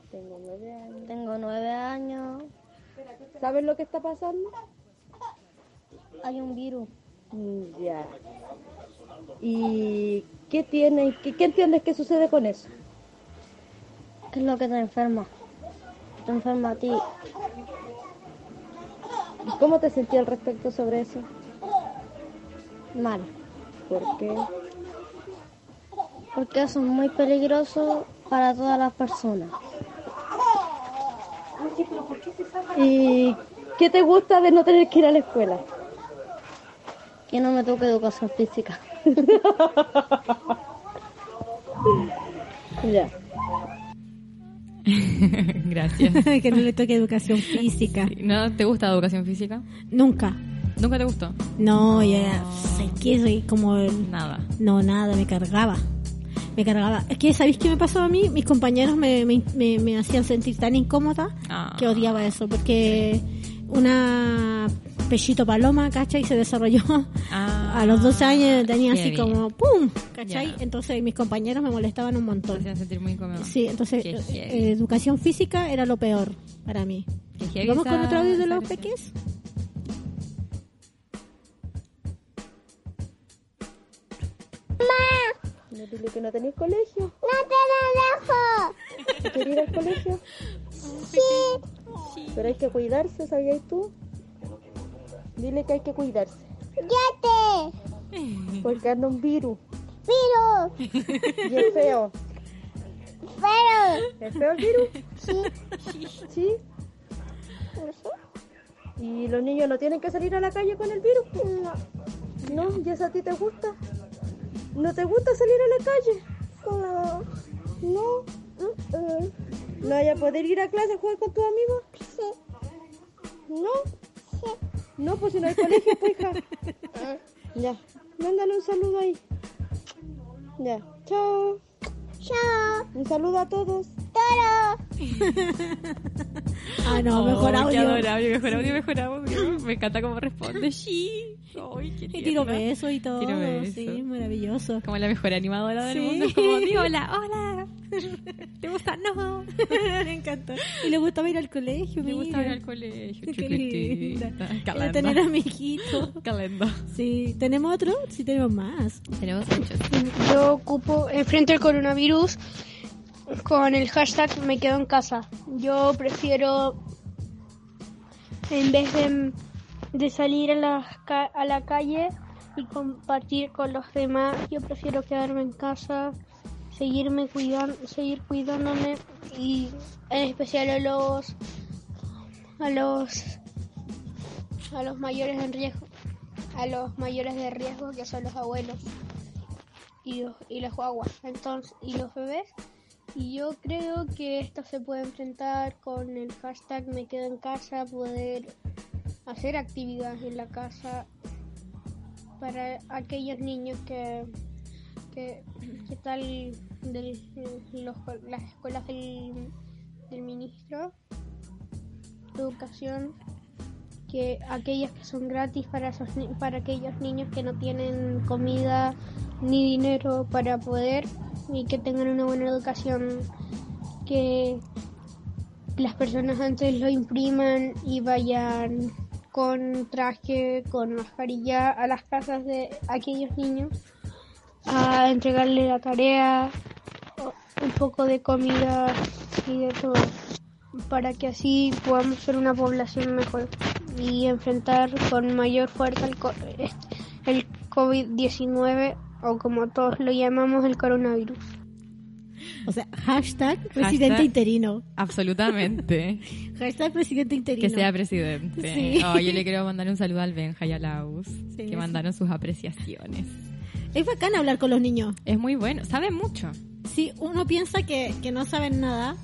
tengo nueve años. ¿Sabes lo que está pasando? Hay un virus. Ya. ¿Y qué tiene? ¿Qué, qué entiendes que sucede con eso? ¿Qué es lo que te enferma? Te enferma a ti. ¿Y cómo te sentí al respecto sobre eso? Mal. ¿Por qué? Porque eso es muy peligroso para todas las personas. ¿Y qué te gusta de no tener que ir a la escuela? Que no me toque educación física. Ya. Gracias. que no le toque educación física. ¿No te gusta la educación física? Nunca. ¿Nunca te gustó? No, ya sé que soy como el- Nada. No, nada, me cargaba. Me cargaba. Es que, ¿sabéis qué me pasó a mí? Mis compañeros me, me, me- me hacían sentir tan incómoda Ah. que odiaba eso, porque una pechito paloma, ¿cachai? Se desarrolló Ah, a los 12 años, tenía así como ¡pum! ¿cachai? Ya. Entonces mis compañeros me molestaban un montón. hacían sentir muy incómodo. Sí, entonces eh, eh, educación física era lo peor para mí. ¿Vamos con otro audio de los peques? No dile que no tenéis colegio. ¡No te lo dejo! ¿Quieres ir al colegio? Sí. Pero hay que cuidarse, ¿sabías tú? Dile que hay que cuidarse. ¡Ya Porque anda un virus. ¡Virus! Y es feo. ¡Pero! ¿Es feo el virus? Sí. Sí. ¿Y los niños no tienen que salir a la calle con el virus? No. No, ¿y eso a ti te gusta? ¿No te gusta salir a la calle? No. No. ¿No vaya a poder ir a clase a jugar con tus amigos? Sí. No. Sí. No, pues si no hay colegio, pues hija. Ya. Mándale un saludo ahí. Ya. Chao. ¡Chao! Un saludo a todos. ¡Toro! Ah, no, mejor Qué audio. adorable, mejor audio, mejor audio. Me encanta cómo responde. Sí. Ay, qué Y tiro besos y todo. Tiro besos. Sí, maravilloso. Como la mejor animadora del Sí. mundo. Es como, di hola, hola. ¿Te gusta? No. Me encanta. Y le gustaba ir al colegio, Me gusta mira. ir al colegio. Qué linda. Calenda. tener amiguitos. Calenda. Sí, ¿tenemos otro? Sí, tenemos más. Tenemos muchos. Yo ocupo, enfrente al coronavirus, con el hashtag me quedo en casa. Yo prefiero, en vez de, de salir a la, ca- a la calle y compartir con los demás, yo prefiero quedarme en casa, seguirme cuidando, seguir cuidándome y en especial a los, a los, a los mayores en riesgo, a los mayores de riesgo que son los abuelos y los, y las guaguas. Entonces y los bebés. Y yo creo que esto se puede enfrentar con el hashtag me quedo en casa poder hacer actividades en la casa para aquellos niños que que, que tal los, las escuelas del, del ministro de educación que aquellas que son gratis para esos para aquellos niños que no tienen comida ni dinero para poder y que tengan una buena educación que las personas antes lo impriman y vayan con traje, con mascarilla a las casas de aquellos niños a entregarle la tarea, un poco de comida y de todo, para que así podamos ser una población mejor y enfrentar con mayor fuerza el, co- el COVID-19 o como todos lo llamamos el coronavirus. O sea, hashtag presidente Hashtag- interino. Absolutamente. Hashtag presidente interino. Que sea presidente. Sí. Oh, yo le quiero mandar un saludo al Benja y a Laus, Sí, que sí. mandaron sus apreciaciones. Es bacán hablar con los niños. Es muy bueno, sabe mucho. Sí, uno piensa que, que no saben nada,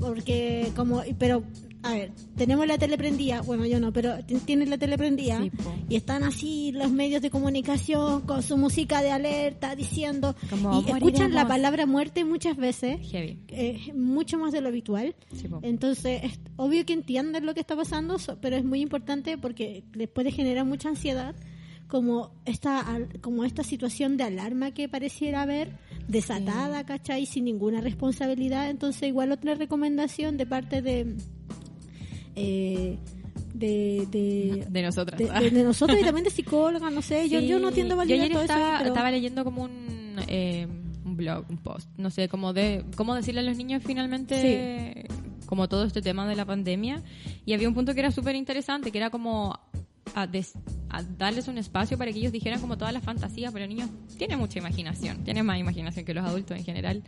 porque como, pero, a ver, tenemos la tele prendida, bueno, yo no, pero tienen la tele prendida Sí, y están así los medios de comunicación con su música de alerta diciendo Como, y escuchan la palabra muerte muchas veces, Heavy. eh, mucho más de lo habitual. Sí. Entonces, es obvio que entienden lo que está pasando, pero es muy importante porque les puede generar mucha ansiedad como esta como esta situación de alarma que pareciera haber desatada, ¿cachai? Sin ninguna responsabilidad. Entonces, igual otra recomendación de parte de eh, de, de, De nosotras. de, de- de nosotros y también de psicólogas, no sé, yo, Sí. yo no entiendo Yo ayer todo eso, estaba, pero- estaba leyendo como un, eh, un blog, un post, no sé, como de cómo decirle a los niños finalmente como todo este tema de la pandemia y había un punto que era súper interesante, que era como a des- a darles un espacio para que ellos dijeran como todas las fantasías, pero niños tienen mucha imaginación, tienen más imaginación que los adultos en general.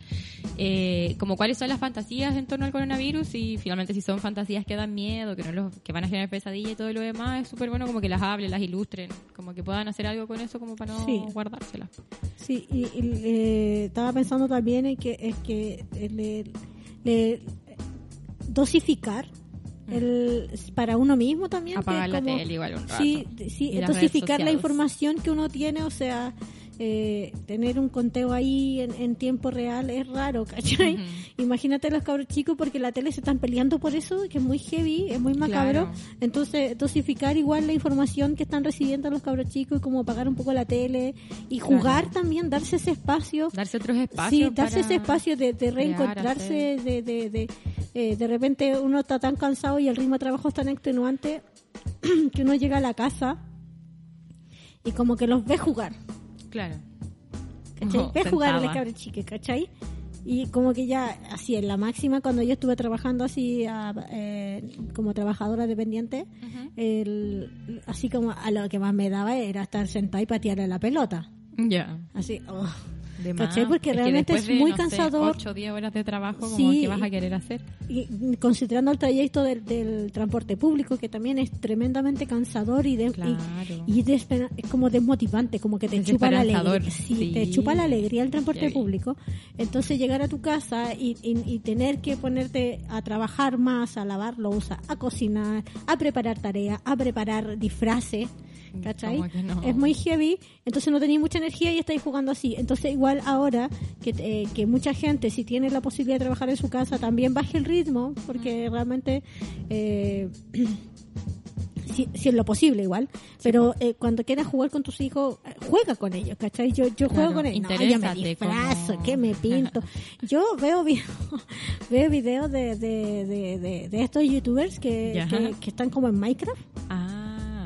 Eh, como cuáles son las fantasías en torno al coronavirus y finalmente si son fantasías que dan miedo, que no los, que van a generar pesadilla y todo lo demás, es súper bueno como que las hablen, las ilustren, como que puedan hacer algo con eso como para no Sí. guardárselas. Sí, y, y, eh, estaba pensando también en que es que eh, le, le- dosificar el, para uno mismo también. que Apagar la como- tele igual un rato. Sí, sí, dosificar la información que uno tiene, o sea, eh, tener un conteo ahí en, en tiempo real es raro, ¿cachai? Imagínate los cabros chicos porque la tele se están peleando por eso, que es muy heavy, es muy macabro. Claro. Entonces, dosificar igual la información que están recibiendo los cabros chicos y como apagar un poco la tele y Claro. jugar también, darse ese espacio. Darse otros espacios. Sí, darse ese espacio de, reencontrarse, de, de, de, eh, de repente uno está tan cansado y el ritmo de trabajo es tan extenuante que uno llega a la casa y como que los ve jugar, Claro. ¿cachai? Ve jugar a cabros chiques, ¿cachai? Y como que ya, así en la máxima, cuando yo estuve trabajando así a- eh, como trabajadora dependiente, el, así como a lo que más me daba era estar sentada y patearle la pelota. Ya. Así, oh. De ¿Cachai? más. Porque Es realmente es de, muy no cansador. ocho o 10 horas de trabajo, como Sí. que vas a querer hacer. y mm, considerando el trayecto del, del transporte público que también es tremendamente cansador y, de, y- Claro. y, despe- es como desmotivante como que te chupa la alegría sí, sí. te chupa la alegría el transporte Heavy. público entonces llegar a tu casa y, y- y tener que ponerte a trabajar más a lavar losa a cocinar a preparar tareas a preparar disfraces ¿Cachai? Que no. Es muy heavy, entonces no tenéis mucha energía y estáis jugando así. Entonces igual ahora que, eh, que mucha gente, si tiene la posibilidad de trabajar en su casa, también baje el ritmo, porque realmente... Eh, si, si es lo posible igual, pero eh, cuando quieras jugar con tus hijos, juega con ellos, ¿cachai? Yo, yo juego Claro, con ellos, no, yo me disfrazo, como- que me pinto. Yo veo veo videos de, de, de, de, de estos youtubers que, que, que están como en Minecraft, Ah,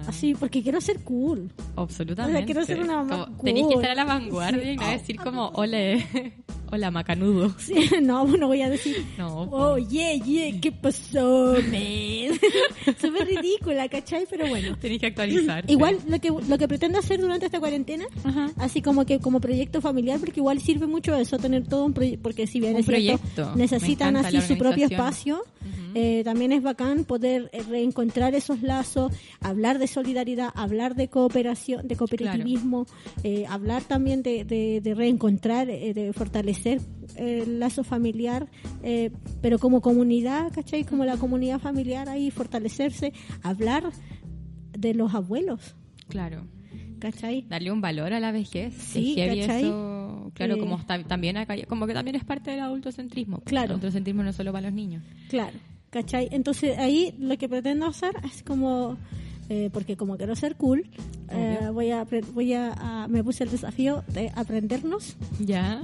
así, porque quiero ser cool. absolutamente. O sea, quiero ser una mamá Como, Tenéis que cool. estar a la vanguardia y no decir como, hola, hola macanudo. Sí, no, no voy a decir, No, oh, yeah, yeah, ¿qué pasó, man? Súper ridícula, ¿cachai? Pero bueno. tenéis que actualizar. Igual lo que lo que pretendo hacer durante esta cuarentena, Ajá. así como que como proyecto familiar, porque igual sirve mucho eso, tener todo un proyecto, porque si bien Un es cierto, proyecto. necesitan así su propio espacio, eh, también es bacán poder eh, reencontrar esos lazos, hablar de solidaridad, hablar de cooperación, de cooperativismo, eh, hablar también de, de- de reencontrar, eh, de fortalecer el lazo familiar, eh, pero como comunidad, ¿cachai? Como la comunidad familiar ahí, fortalecerse, hablar de los abuelos. Claro. ¿cachai? Darle un valor a la vejez. Sí, ¿cachai? eso. Claro, Eh, como está, también acá, como que también es parte del adultocentrismo. Claro. El adultocentrismo no es solo para los niños. Claro, ¿cachai? Entonces ahí lo que pretendo hacer es como, eh, porque como quiero ser cool, eh, voy a, voy a, a- me puse el desafío de aprendernos Ya.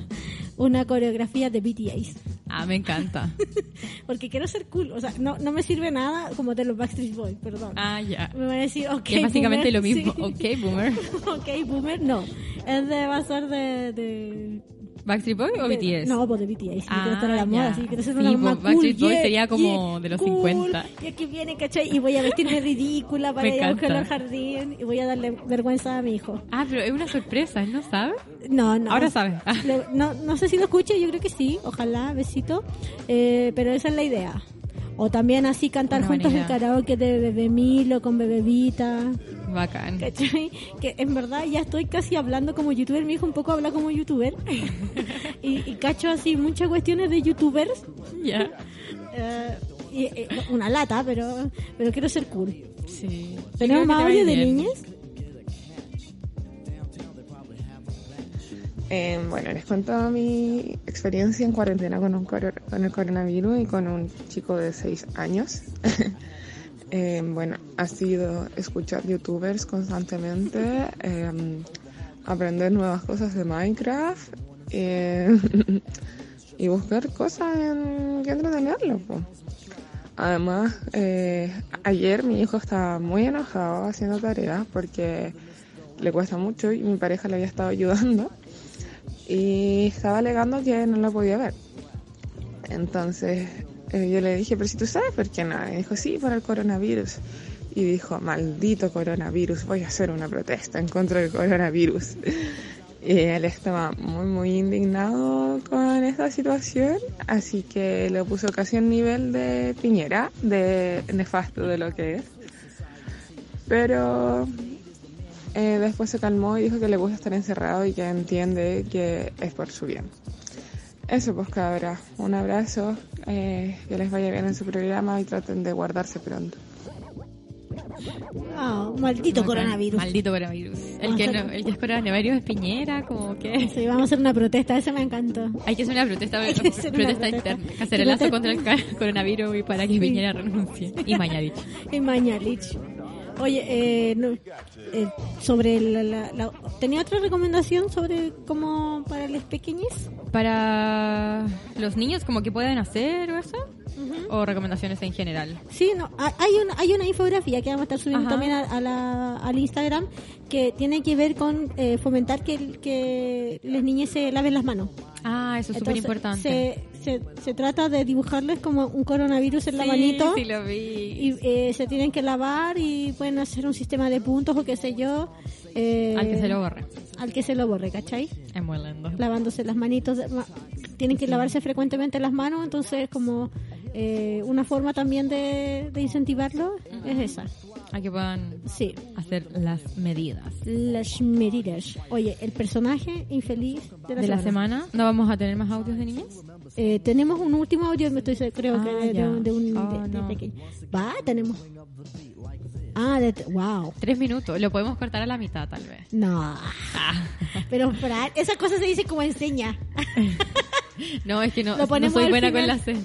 Una coreografía de BTS. Ah, me encanta. Porque quiero ser cool, o sea, no, no me sirve nada como de los Backstreet Boys, perdón. Ah, ya. Me van a decir, ok, Que es básicamente boomer, lo mismo. sí. Ok, boomer. ok, boomer, no. Es de, va a ser de... de ¿Backstreet Boy o BTS? No, pues de BTS. Ah, quiero estar a la ya. moda, sí, quiero ser Sí, una pues, cool. Backstreet Boys yeah, sería como yeah, de los cool. 50. Y aquí viene, ¿cachai? Y voy a vestirme ridícula para Me ir a buscarlo al jardín y voy a darle vergüenza a mi hijo. Ah, pero es una sorpresa, ¿él no sabe? No, no. Ahora sabe. Ah. Le- no, no sé si lo escuche, yo creo que sí, ojalá, besito. Eh, pero esa es la idea. O también así cantar Una juntos el karaoke de Bebé Milo con Bebevita. Bacán. ¿Cachai? Que en verdad ya estoy casi hablando como youtuber. Mi hijo un poco habla como youtuber. y, y cacho así muchas cuestiones de youtubers. Ya. Eh, y, eh, una lata, pero pero quiero ser cool. Sí. ¿Tenemos más audio de niñas? Eh, bueno, les cuento mi experiencia en cuarentena con, un con el coronavirus y con un chico de 6 años. Eh, bueno, ha sido escuchar youtubers constantemente, eh, aprender nuevas cosas de Minecraft eh, y buscar cosas en que entretenerlo. po. Además, eh, ayer mi hijo estaba muy enojado haciendo tareas porque le cuesta mucho y mi pareja le había estado ayudando y estaba alegando que no la podía ver. Entonces eh, yo le dije, pero si tú sabes por qué no, y dijo, sí, por el coronavirus. y dijo, maldito coronavirus, voy a hacer una protesta en contra del coronavirus. Y él estaba muy, muy indignado con esta situación, así que lo puso casi al nivel de Piñera, de nefasto de lo que es. Pero eh, después se calmó y dijo que le gusta estar encerrado y que entiende que es por su bien. Eso pues cabra, un abrazo, eh, que les vaya bien en su programa y traten de guardarse pronto. Ah, maldito coronavirus. Maldito coronavirus. El que, no, el que es coronavirus es Piñera, como que... Sí, vamos a hacer una protesta, ese me encantó. Hay que hacer una protesta, Hay que hacer una protesta protesta. interna. Hacer el lazo Protesta- contra el coronavirus y para que Piñera renuncie. Y Mañalich. Y Mañalich. Oye, eh, eh, sobre la, la- la- ¿Tenía otra recomendación sobre cómo para los pequeños? Para los niños, como que pueden hacer o eso. O recomendaciones en general. Sí, no, ha- hay una, hay una infografía que vamos a estar subiendo Ajá. también a, a la, al Instagram que tiene que ver con eh, fomentar que, que las niñas se laven las manos. Ah, eso es súper importante. Se, se, se trata de dibujarles como un coronavirus en la Sí, manito. sí lo vi. Y eh, se tienen que lavar y pueden hacer un sistema de puntos o qué sé yo. eh, Al que se lo borre. Al que se lo borre, ¿cachai? Es muy lindo. Lavándose las manitos. ma- Tienen que lavarse frecuentemente las manos, entonces como eh, una forma también de, de incentivarlo es esa. A que puedan Sí. hacer las medidas. Las medidas. Oye, el personaje infeliz de la de semana. la semana. ¿No vamos a tener más audios de niñas? Eh, tenemos un último audio, me estoy creo Ah, que de, de un, Oh, no. pequeño. Va, tenemos. Ah, de, wow. Tres minutos. Lo podemos cortar a la mitad, tal vez. No. Ah. Pero para, esas cosas se dicen como enseña. No, es que no, Lo no soy buena con final. la C.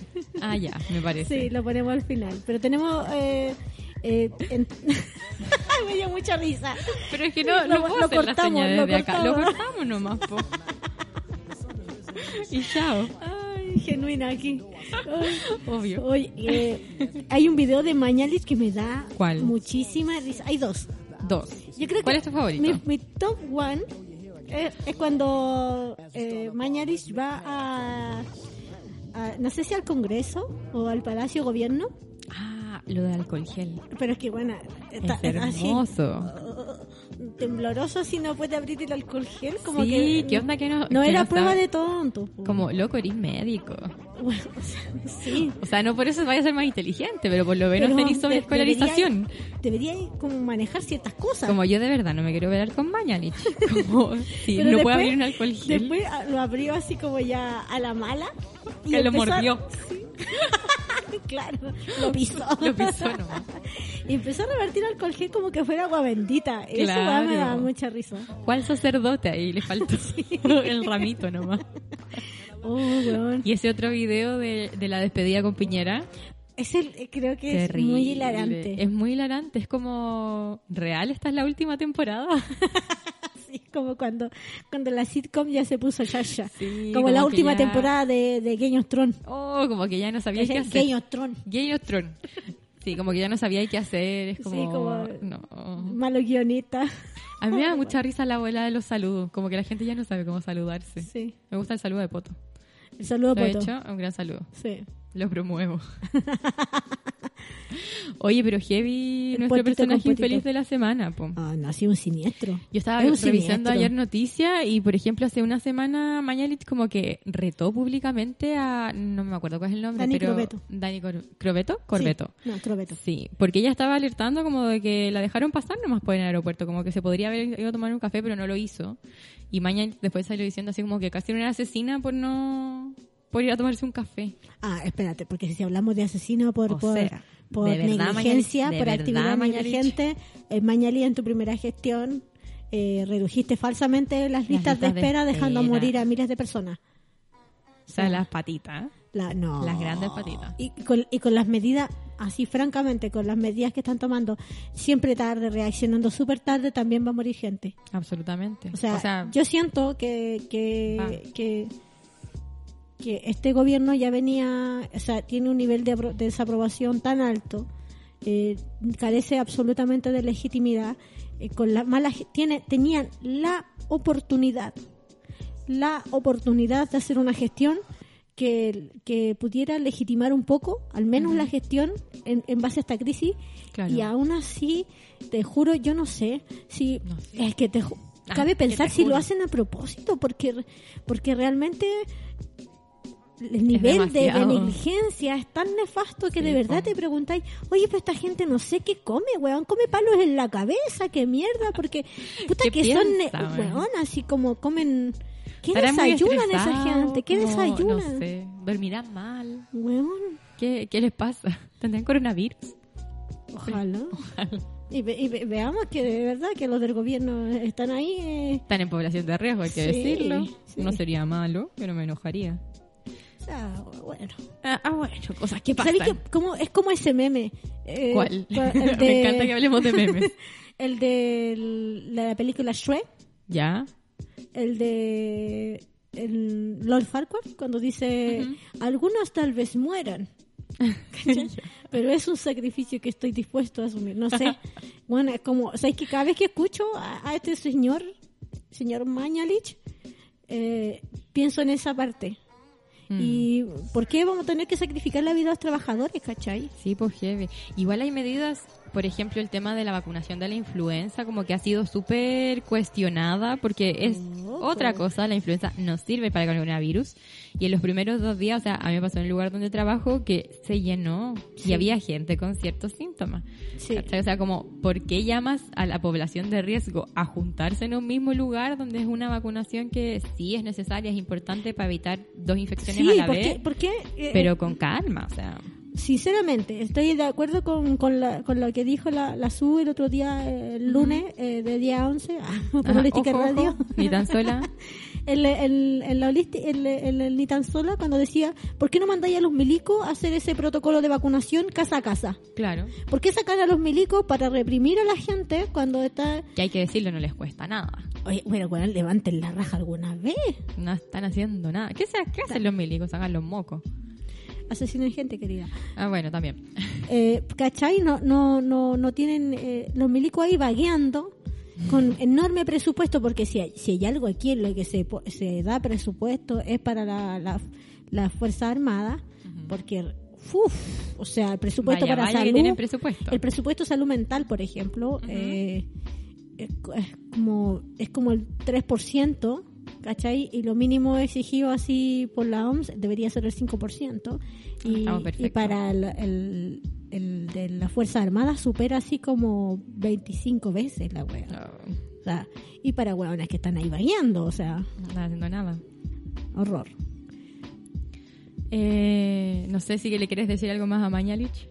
Ah, ya, me parece. Sí, lo ponemos al final. Pero tenemos. Eh, eh, en- me dio mucha risa. Pero es que no, Lo- no puedo lo hacer la cortamos, señal lo desde acá. Lo cortamos. cortamos nomás, po. Y chao. Genuina aquí. Obvio. Oye, eh, hay un video de Mañalich que me da ¿Cuál? muchísima risa. Hay dos. Dos. Yo creo ¿Cuál que es tu favorito? Mi, mi top one es, es cuando eh, Mañalich va a, a- no sé si al Congreso o al Palacio Gobierno, Ah, lo de alcohol gel. pero es que bueno, está, Es hermoso. Tembloroso si no puede abrir el alcohol gel, como sí, que ¿qué onda que no? no que era no prueba de tonto. po. Como, loco, eres médico. Bueno, o sea, sí. O sea, no por eso vaya a ser más inteligente, pero por lo menos tenés sobre de- escolarización. Debería, debería como manejar ciertas cosas. Como yo de verdad no me quiero ver con Mañalich. Como, si Pero no después- puede abrir un alcohol gel. Después ah, lo abrió así como ya a la mala. Que lo empezó mordió. Sí. claro, lo pisó. Lo pisó nomás. Y empezó a revertir alcohol gel como que fuera agua bendita. Eso Claro. weá, me da mucha risa. ¿Cuál sacerdote ahí? Le faltó el ramito nomás. Oh. Y ese otro video de, de la despedida con Piñera. Es el, eh, creo que es terrible. muy hilarante. Es muy hilarante. Es como, ¿real esta es la última temporada? Como cuando, cuando la sitcom ya se puso yaya. Sí, como, la como última ya- temporada de, de Game of Thrones. Oh, como que ya no sabía qué hacer. Game of Thrones. Game of Thrones. Sí, como que ya no sabía qué hacer. Es como, Sí, como- no. Malo guionista. A mí me da mucha risa la abuela de los saludos. Como que la gente ya no sabe cómo saludarse. Sí. Me gusta el saludo de Poto. El saludo Lo he Poto. hecho, un gran saludo. Sí. Lo promuevo. Oye, pero Heavy, El nuestro personaje infeliz de la semana, po. Ah, no, ha sido un siniestro. Yo estaba Es revisando ayer noticias y, por ejemplo, hace una semana Mañalich como que retó públicamente a... No me acuerdo cuál es el nombre, Dani pero... Crobeto. Dani Cor- Crobeto. Corbeto. Sí, no, Crobeto. Sí, porque ella estaba alertando como de que la dejaron pasar nomás por el aeropuerto, como que se podría haber ido a tomar un café, pero no lo hizo. Y Mañalich después salió diciendo así como que casi era una asesina por no... por ir a tomarse un café. Ah, espérate, porque si hablamos de asesino por, O por, sea, por de verdad, negligencia, de por verdad, actividad negligente, eh, Mañalich en tu primera gestión eh, redujiste falsamente las listas, de listas de espera, dejando espera. morir a miles de personas. O sea, las patitas. La, no. Las grandes patitas. Y con, y con las medidas, así francamente, con las medidas que están tomando, siempre tarde, reaccionando súper tarde, también va a morir gente. Absolutamente. O sea, O sea, yo siento que, que, que, que este gobierno ya venía, o sea, tiene un nivel de, de desaprobación tan alto, eh, carece absolutamente de legitimidad, eh, con la mala, tiene, tenían la oportunidad, la oportunidad de hacer una gestión que, que pudiera legitimar un poco, al menos la gestión en, en base a esta crisis. Claro. Y aún así, te juro, yo no sé si No es que te Ah, cabe pensar si lo hacen a propósito, porque porque realmente el nivel de, negligencia es tan nefasto que Sí, de verdad po. te preguntáis, oye, pero esta gente no sé qué come, weón, come palos en la cabeza, qué mierda, porque puta ¿Qué que son, piensa, weón? weón, así como comen, ¿qué Estarán desayunan esa gente? ¿Qué desayunan? No sé, dormirán mal. Weón, ¿Qué, qué les pasa? ¿Tendrán coronavirus? ojalá. Y, ve- y ve- veamos que de verdad que los del gobierno están ahí. eh, Están en población de riesgo, hay que Sí, decirlo. sí. No sería malo, pero me enojaría. O sea, bueno. Ah, ah, bueno, cosas que pasan. ¿Sabes qué? Como, es como ese meme. eh, ¿Cuál? el Me de- encanta que hablemos de memes. el de la película Shrek, ¿Ya? el de el Lord Farquaad, cuando dice, algunos tal vez mueran. Pero es un sacrificio que estoy dispuesto a asumir. No sé. Bueno, es como, ¿sabes que cada vez que escucho a, a este señor, señor Mañalich, eh, pienso en esa parte. Mm. ¿Y por qué vamos a tener que sacrificar la vida a los trabajadores, cachai? Sí, pues heavy. Igual hay medidas, por ejemplo, el tema de la vacunación de la influenza, como que ha sido súper cuestionada, porque es otra cosa, la influenza no sirve para el coronavirus. Y en los primeros dos días, o sea, a mí me pasó en el lugar donde trabajo que se llenó Sí. y había gente con ciertos síntomas. Sí. O sea, como, ¿por qué llamas a la población de riesgo a juntarse en un mismo lugar donde es una vacunación que sí es necesaria, es importante para evitar dos infecciones Sí, a la porque, vez? porque eh, Pero con calma, o sea. Sinceramente, estoy de acuerdo con, con, la- con lo que dijo la, la SU el otro día, eh, el lunes, eh, de día 11, ah, por Ajá, Holística ojo, Radio. ojo, ni tan sola. el, el, el, el- el ni tan sola cuando decía, ¿por qué no mandáis a los milicos a hacer ese protocolo de vacunación casa a casa? Claro. ¿Por qué sacar a los milicos para reprimir a la gente cuando está... Que hay que decirlo, no les cuesta nada. Oye, bueno, bueno, levanten la raja alguna vez. No están haciendo nada. ¿Qué, se, qué hacen los milicos? Hagan los mocos. Asesinen gente, querida. Ah, bueno, también. eh, ¿cachai? No, no, no, no tienen eh, los milicos ahí vagueando con enorme presupuesto, porque si hay, si hay algo aquí en lo que se, se da presupuesto es para la, la, la Fuerza Armada, porque, uf, o sea, el presupuesto Vaya, para vaya salud, presupuesto. el presupuesto de salud mental, por ejemplo, eh, es, es como, es como el 3%, ¿cachai? Y lo mínimo exigido así por la OMS debería ser el 5%. Y, Estamos y para el, el, el de la Fuerza Armada supera así como 25 veces la wea. No, O sea, y para hueones que están ahí bañando, o sea, no están haciendo nada. horror. Eh, no sé si le quieres decir algo más a Mañalich.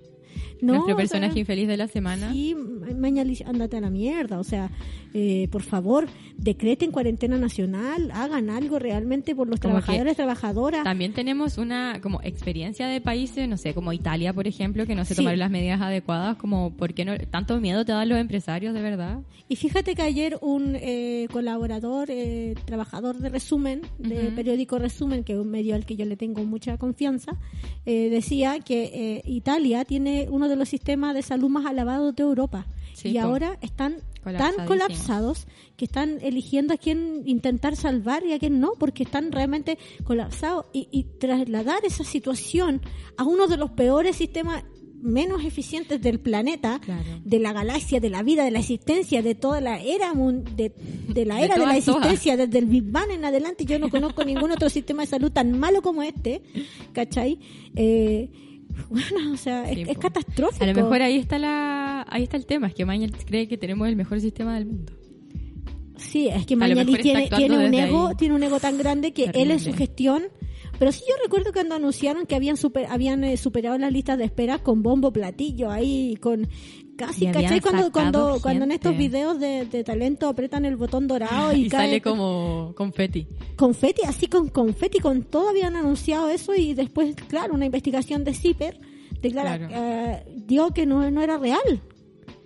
No, Nuestro o sea, personaje infeliz de la semana. Sí, Ma- Mañalich, ándate a la mierda. O sea, eh, por favor, decreten cuarentena nacional, hagan algo realmente por los Como trabajadores, trabajadoras. También tenemos una como experiencia de países, no sé, como Italia, por ejemplo, que no se Sí. tomaron las medidas adecuadas, como ¿por qué no tanto miedo te dan los empresarios de verdad? Y fíjate que ayer un eh, colaborador, eh, trabajador de resumen, de periódico Resumen, que es un medio al que yo le tengo mucha confianza, eh, decía que eh, Italia tiene uno de los sistemas de salud más alabados de Europa. Sí, y po. ahora están tan colapsados que están eligiendo a quién intentar salvar y a quién no, porque están realmente colapsados. Y, y trasladar esa situación a uno de los peores sistemas menos eficientes del planeta, Claro. de la galaxia, de la vida, de la existencia, de toda la era de, de la De era de, la todas. existencia, desde el Big Bang en adelante, yo no conozco ningún otro sistema de salud tan malo como este, ¿cachai? Eh, bueno, o sea, Sí, es, catastrófico. A lo mejor ahí está la ahí está el tema, es que Mañalich cree que tenemos el mejor sistema del mundo. Sí, es que Mañalich tiene, tiene un ego, ahí. tiene un ego tan grande que él en su gestión. Pero sí yo recuerdo cuando anunciaron que habían super, habían eh, superado las listas de espera con bombo platillo ahí con casi ¿cachai? Cuando cuando cuando en estos videos de, de talento apretan el botón dorado y, Y cae sale como confeti. confeti, así con confeti, con todo habían anunciado eso y después, claro, una investigación de CIPER declara, Claro. eh, dio que no, no era real.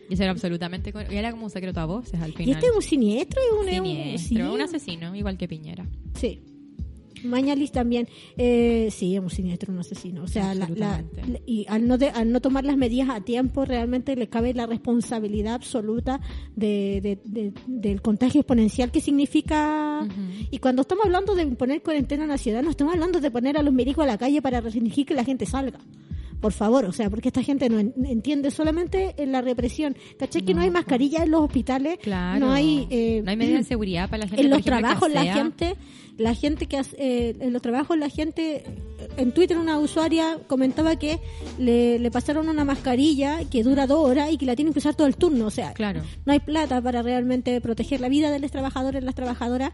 Y eso era absolutamente y era como un secreto a voces al final. Y este es un siniestro, es un, es un- Siniestro, sí. un asesino, igual que Piñera. Sí. Mañalich también, eh, sí, es un siniestro, un asesino. O sea, la, la- y al no, de- al no tomar las medidas a tiempo, realmente le cabe la responsabilidad absoluta de, de- de- del contagio exponencial que significa. Y cuando estamos hablando de poner cuarentena en la ciudad, no estamos hablando de poner a los médicos a la calle para restringir que la gente salga. Por favor, o sea, porque esta gente no en- entiende solamente en la represión. ¿Cachai? que no hay mascarilla en los hospitales, Claro. no hay... eh, no hay medidas de seguridad para la gente. en los trabajos la gente la gente que hace- eh, en los trabajos la gente en Twitter una usuaria comentaba que le, le pasaron una mascarilla que dura dos horas y que la tienen que usar todo el turno o sea Claro. no hay plata para realmente proteger la vida de los trabajadores las trabajadoras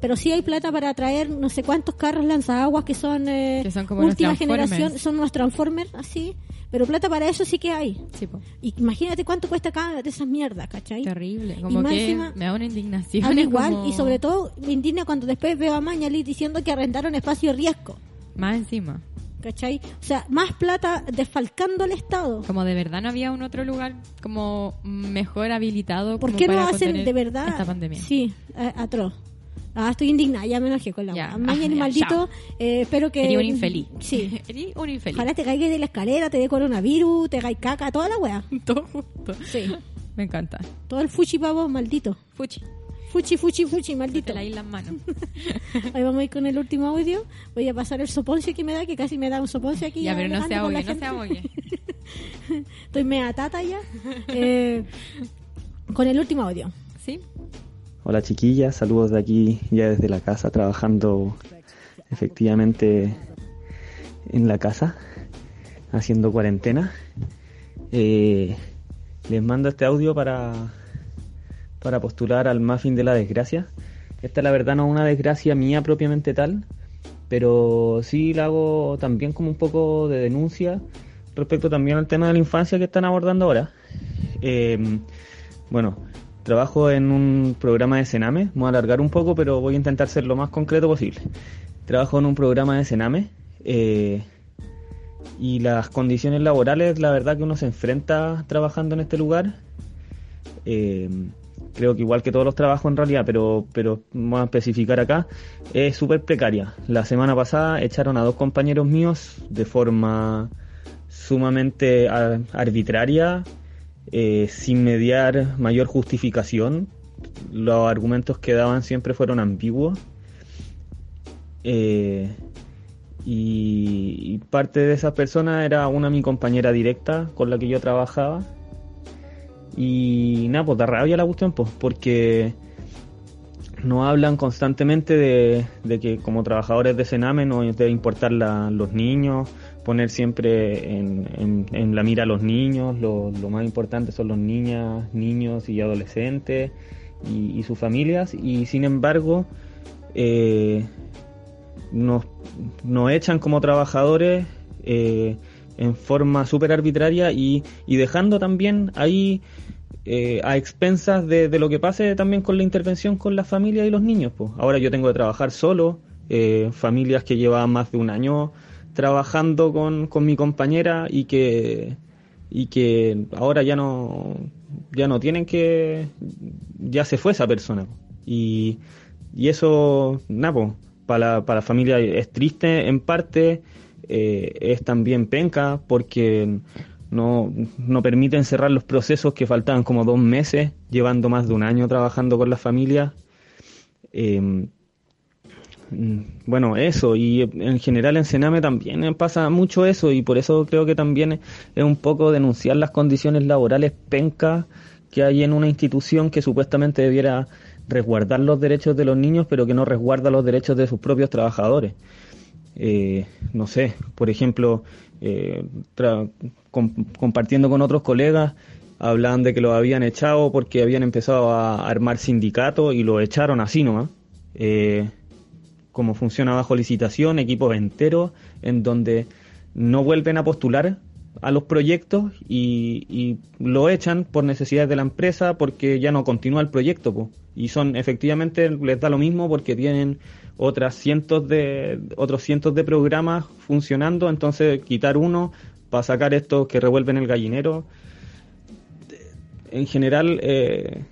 pero sí hay plata para traer no sé cuántos carros lanzaguas que son, eh, Que son como última generación son unos transformers así pero plata para eso sí que hay Sí, po. imagínate cuánto cuesta cada de esas mierdas ¿cachai? Terrible. Como más que encima- me da una indignación. A mí igual, como- y sobre todo me indigna cuando después veo a Mañalit diciendo que arrendaron espacio de riesgo. Más encima. ¿Cachai? O sea, más plata desfalcando al Estado. Como de verdad no había un otro lugar como mejor habilitado. ¿Por como qué no para hacen contener de verdad? Esta pandemia. Sí, atroz. Ah, estoy indignada, ya me enojé con la Ya. Mañalit, ah, ya, maldito, eh, espero que... Eres un infeliz. Sí. Eres un infeliz. Ojalá te caigas de la escalera, te dé coronavirus, te caigas caca, toda la wea. Todo justo. Sí. Me encanta. Todo el fuchi pavo, maldito. Fuchi. Fuchi, fuchi, fuchi, maldito. Te la las manos. Ahí vamos a ir con el último audio. Voy a pasar el soponcio que me da, que casi me da un soponcio aquí. ya, pero no se ahogue, no se ahogue. Estoy mea tata ya. Eh, con el último audio. ¿Sí? Hola chiquillas, saludos de aquí ya desde la casa, trabajando efectivamente en la casa, haciendo cuarentena. Eh, les mando este audio para, para postular al Muffin de la Desgracia. Esta la verdad no es una desgracia mía propiamente tal, pero sí la hago también como un poco de denuncia respecto también al tema de la infancia que están abordando ahora. Eh, bueno, trabajo en un programa de Sename, me voy a alargar un poco, pero voy a intentar ser lo más concreto posible. Trabajo en un programa de Sename eh, y las condiciones laborales, la verdad que uno se enfrenta trabajando en este lugar. eh, creo que igual que todos los trabajos en realidad, pero, pero vamos a especificar acá, es súper precaria. La semana pasada echaron a dos compañeros míos de forma sumamente ar- arbitraria, eh, sin mediar mayor justificación. Los argumentos que daban siempre fueron ambiguos. Eh, y, parte de esas personas era una mi compañera directa con la que yo trabajaba. Y nada, pues da rabia la cuestión, pues, porque nos hablan constantemente de, de que como trabajadores de Sename nos debe importar los niños, poner siempre en, en- la mira los niños, lo, más importante son los niñas, niños y adolescentes y, sus familias, y sin embargo eh, nos, nos echan como trabajadores eh, en forma súper arbitraria y, y dejando también ahí eh, a expensas de, lo que pase también con la intervención con las familias y los niños. Pues. Ahora yo tengo que trabajar solo, eh, familias que llevaban más de un año trabajando con, con mi compañera y que y que ahora ya no ya no tienen que ya se fue esa persona. Y, y eso nada para la, para la familia es triste en parte eh, es también penca porque no, no permiten cerrar los procesos que faltaban como dos meses llevando más de un año trabajando con las familias eh, Bueno, eso, y en general en Sename también pasa mucho eso, y por eso creo que también es un poco denunciar las condiciones laborales pencas que hay en una institución que supuestamente debiera resguardar los derechos de los niños, pero que no resguarda los derechos de sus propios trabajadores. Eh, no sé, por ejemplo, eh, compartiendo con otros colegas, hablaban de que los habían echado porque habían empezado a armar sindicatos y lo echaron así nomás. Eh, como funciona bajo licitación, equipos enteros, en donde no vuelven a postular a los proyectos y, y lo echan por necesidades de la empresa porque ya no continúa el proyecto. po. Y son, efectivamente, les da lo mismo porque tienen otras cientos de, otros cientos de programas funcionando, entonces quitar uno para sacar estos que revuelven el gallinero. En general, eh,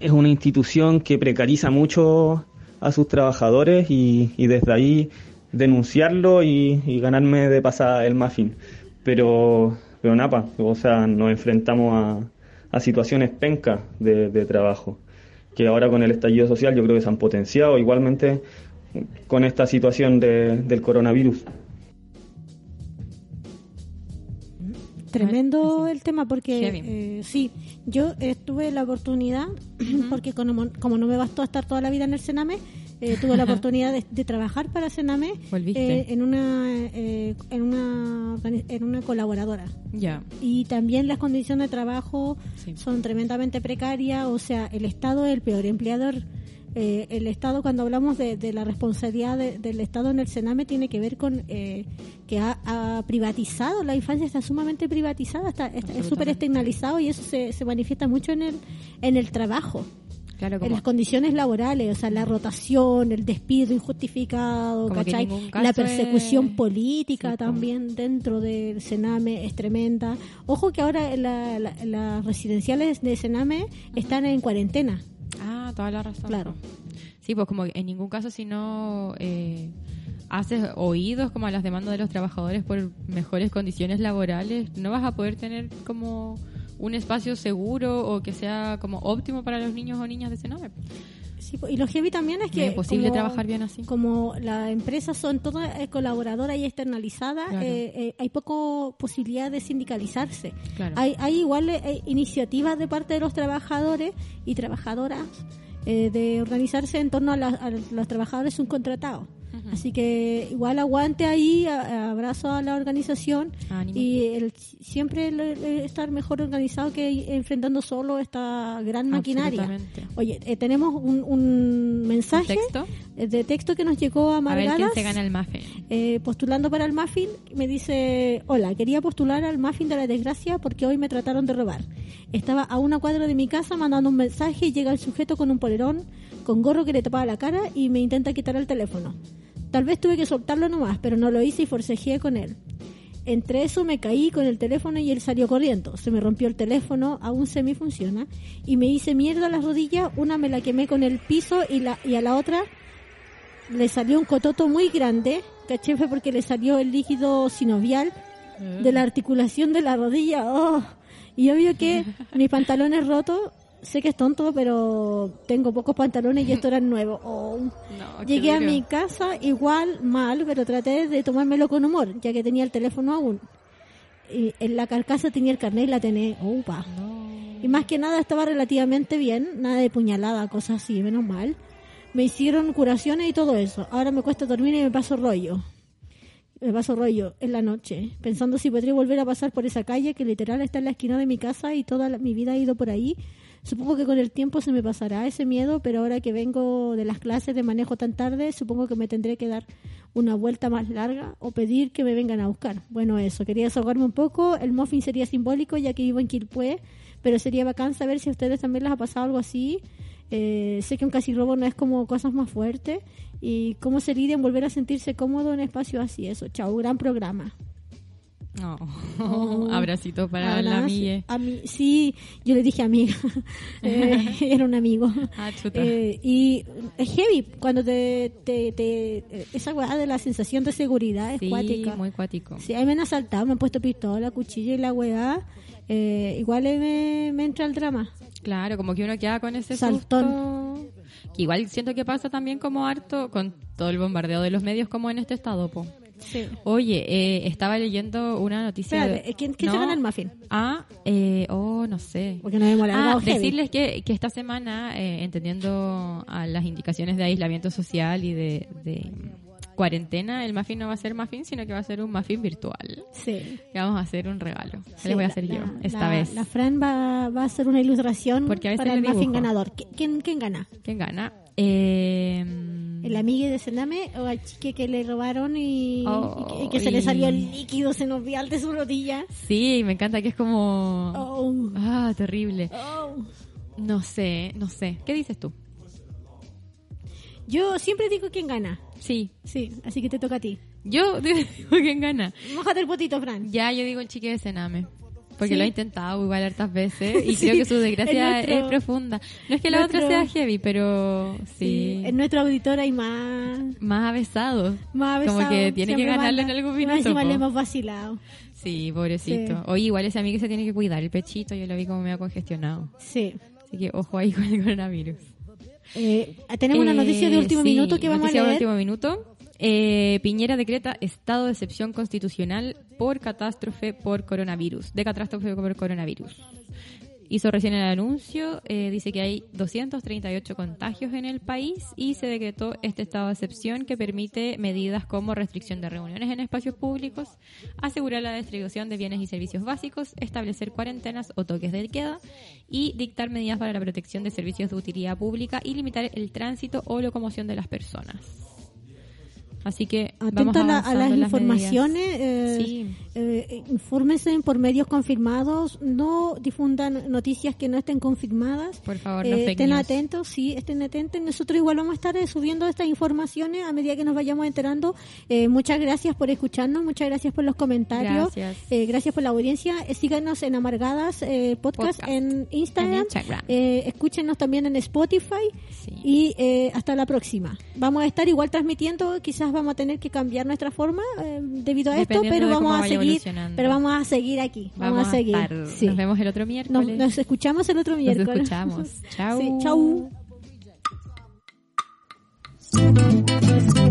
es una institución que precariza mucho a sus trabajadores y, y desde ahí denunciarlo y, y ganarme de pasada el muffin. Pero, pero nada, o sea, nos enfrentamos a, a situaciones pencas de, de trabajo, que ahora con el estallido social yo creo que se han potenciado igualmente con esta situación de, del coronavirus. Tremendo el tema porque eh, sí, yo eh, tuve la oportunidad, porque como, como no me bastó estar toda la vida en el Sename, eh, tuve la oportunidad de, de trabajar para Sename eh, en una eh, en una en una colaboradora Ya. y también las condiciones de trabajo Sí. son tremendamente precarias, o sea, el Estado es el peor empleador. Eh, el Estado, cuando hablamos de, de la responsabilidad de- del Estado en el Sename, tiene que ver con eh, que ha, ha privatizado, la infancia está sumamente privatizada, está, está- es súper externalizado y eso se, se manifiesta mucho en el, en el trabajo. Claro, En las condiciones laborales, o sea, la rotación, el despido injustificado, ¿cachai? la persecución es- política Sí, también dentro del Sename es tremenda. Ojo que ahora la- la- las residenciales de Sename están en cuarentena. Ah, toda la razón. Claro. Sí, pues como en ningún caso si no eh, haces oídos como a las demandas de los trabajadores por mejores condiciones laborales, no vas a poder tener como un espacio seguro o que sea como óptimo para los niños o niñas de Sename. Sí, y lo heavy también es que imposible como- trabajar bien así. Como las empresas son todas eh, colaboradoras y externalizadas, Claro. eh, eh, hay poco posibilidad de sindicalizarse. Claro. Hay, hay igual eh, iniciativas de parte de los trabajadores y trabajadoras de organizarse en torno a, la- a los trabajadores subcontratados. Así que igual aguante ahí, a- abrazo a la organización Ánimo. y el, siempre el- el estar mejor organizado que enfrentando solo esta gran maquinaria. Oye, eh, tenemos un, un mensaje texto? eh, de texto que nos llegó a A ver quién se gana el muffin. eh, postulando para el muffin. Me dice, hola, quería postular al muffin de la desgracia porque hoy me trataron de robar. Estaba a una cuadra de mi casa mandando un mensaje y llega el sujeto con un polerón, con gorro que le tapaba la cara y me intenta quitar el teléfono. Tal vez tuve que soltarlo nomás, pero no lo hice y forcejeé con él. Entre eso me caí con el teléfono y él salió corriendo. Se me rompió el teléfono, aún semi funciona, y me hice mierda a las rodillas. Una me la quemé con el piso y, la, y a la otra le salió un cototo muy grande. Caché fue porque le salió el líquido sinovial de la articulación de la rodilla. Oh. Y obvio que mis pantalones rotos, sé que es tonto, pero tengo pocos pantalones y estos eran nuevos. Oh. No, Llegué a mi casa igual mal, pero traté de tomármelo con humor, ya que tenía el teléfono aún. Y en la carcasa tenía el carnet y la tenía. Opa. Y más que nada estaba relativamente bien, nada de puñalada, cosas así, menos mal. Me hicieron curaciones y todo eso. Ahora me cuesta dormir y me paso rollo. Me paso rollo en la noche, pensando si podría volver a pasar por esa calle que literal está en la esquina de mi casa y toda la- mi vida ha ido por ahí. Supongo que con el tiempo se me pasará ese miedo, pero ahora que vengo de las clases de manejo tan tarde, supongo que me tendré que dar una vuelta más larga o pedir que me vengan a buscar. Bueno, eso, quería desahogarme un poco. El muffin sería simbólico ya que vivo en Quilpué, pero sería bacán saber si a ustedes también les ha pasado algo así. Eh, sé que un casi robo no es como cosas más fuertes. Y cómo se lidia en volver a sentirse cómodo en espacios así. Eso, chao, gran programa. No. Oh. Abracito para la Abrazo. amiga. Ami- sí, yo le dije amiga. Eh, era un amigo. Ah, chuta. Eh, y es heavy cuando te, te, te- esa weá de la sensación de seguridad es Sí, cuática. muy cuático. Sí, ahí me han asaltado, me han puesto pistola, cuchillo y la weá. Eh, igual me, me entra el drama. Claro, como que uno queda con ese Saltón. susto. Que igual siento que pasa también como harto con todo el bombardeo de los medios como en este estado, po. Sí. Oye, eh, estaba leyendo una noticia. Espérate, de- ¿quién, quién se ¿No? gana el muffin? Ah, eh, oh, no sé. Porque nos hemos Ah, decirles que, que esta semana, eh, entendiendo a las indicaciones de aislamiento social y de, de cuarentena, el muffin no va a ser muffin, sino que va a ser un muffin virtual. Sí. Que vamos a hacer un regalo. ¿Qué Sí, les voy a la- hacer yo la- esta la- vez? La Fran va, va a hacer una ilustración Porque a veces para el muffin ganador. ¿Qui- ¿Quién, quién gana? ¿Quién gana? Eh, ¿El amigo de Sename o al chique que le robaron y, Oh, y que, y que se le salió el líquido senovial de su rodilla? Sí, me encanta que es como... Oh, Ah, terrible. oh. No sé, no sé. ¿Qué dices tú? Yo siempre digo quién gana. Sí. Sí, así que te toca a ti. Yo digo quién gana. Mójate el potito, Fran. Ya, yo digo el chique de Sename. Porque Sí. lo ha intentado igual hartas veces y Sí, creo que su desgracia nuestro- es profunda. No es que la nuestro- otra sea heavy, pero sí. En nuestro auditor hay más, Más avesados. más Como avesados. que tiene que ganarlo en algún minuto. encima le hemos vacilado. Sí, pobrecito. Oye, igual ese amigo se tiene que cuidar el pechito. Yo lo vi como medio congestionado. Sí. Así que ojo ahí con el coronavirus. Eh, tenemos una Eh, noticia de último minuto que vamos a noticia de leer. último minuto. Eh, Piñera decreta estado de excepción constitucional por catástrofe por coronavirus. De catástrofe por coronavirus. Hizo recién el anuncio, eh, dice que hay 238 contagios en el país y se decretó este estado de excepción que permite medidas como restricción de reuniones en espacios públicos, asegurar la distribución de bienes y servicios básicos, establecer cuarentenas o toques de queda y dictar medidas para la protección de servicios de utilidad pública y limitar el tránsito o locomoción de las personas. Así que vamos Atento a, la- a las informaciones, eh, Sí. eh, infórmense por medios confirmados, no difundan noticias que no estén confirmadas. Por favor, no Eh, estén atentos, sí, estén atentos. Nosotros igual vamos a estar eh, subiendo estas informaciones a medida que nos vayamos enterando. Eh, muchas gracias por escucharnos, muchas gracias por los comentarios, Gracias. Gracias por la audiencia. Síganos en Amargadas Podcast, Podcast. en Instagram, En Instagram. Escúchenos también en Spotify y eh, hasta la próxima. Vamos a estar igual transmitiendo, quizás vamos a tener que cambiar nuestra forma eh, debido a esto, pero vamos a seguir, pero vamos a seguir aquí, vamos, a seguir. Nos vemos el otro miércoles. Nos, escuchamos el otro miércoles. Nos escuchamos. chau. Sí, chau.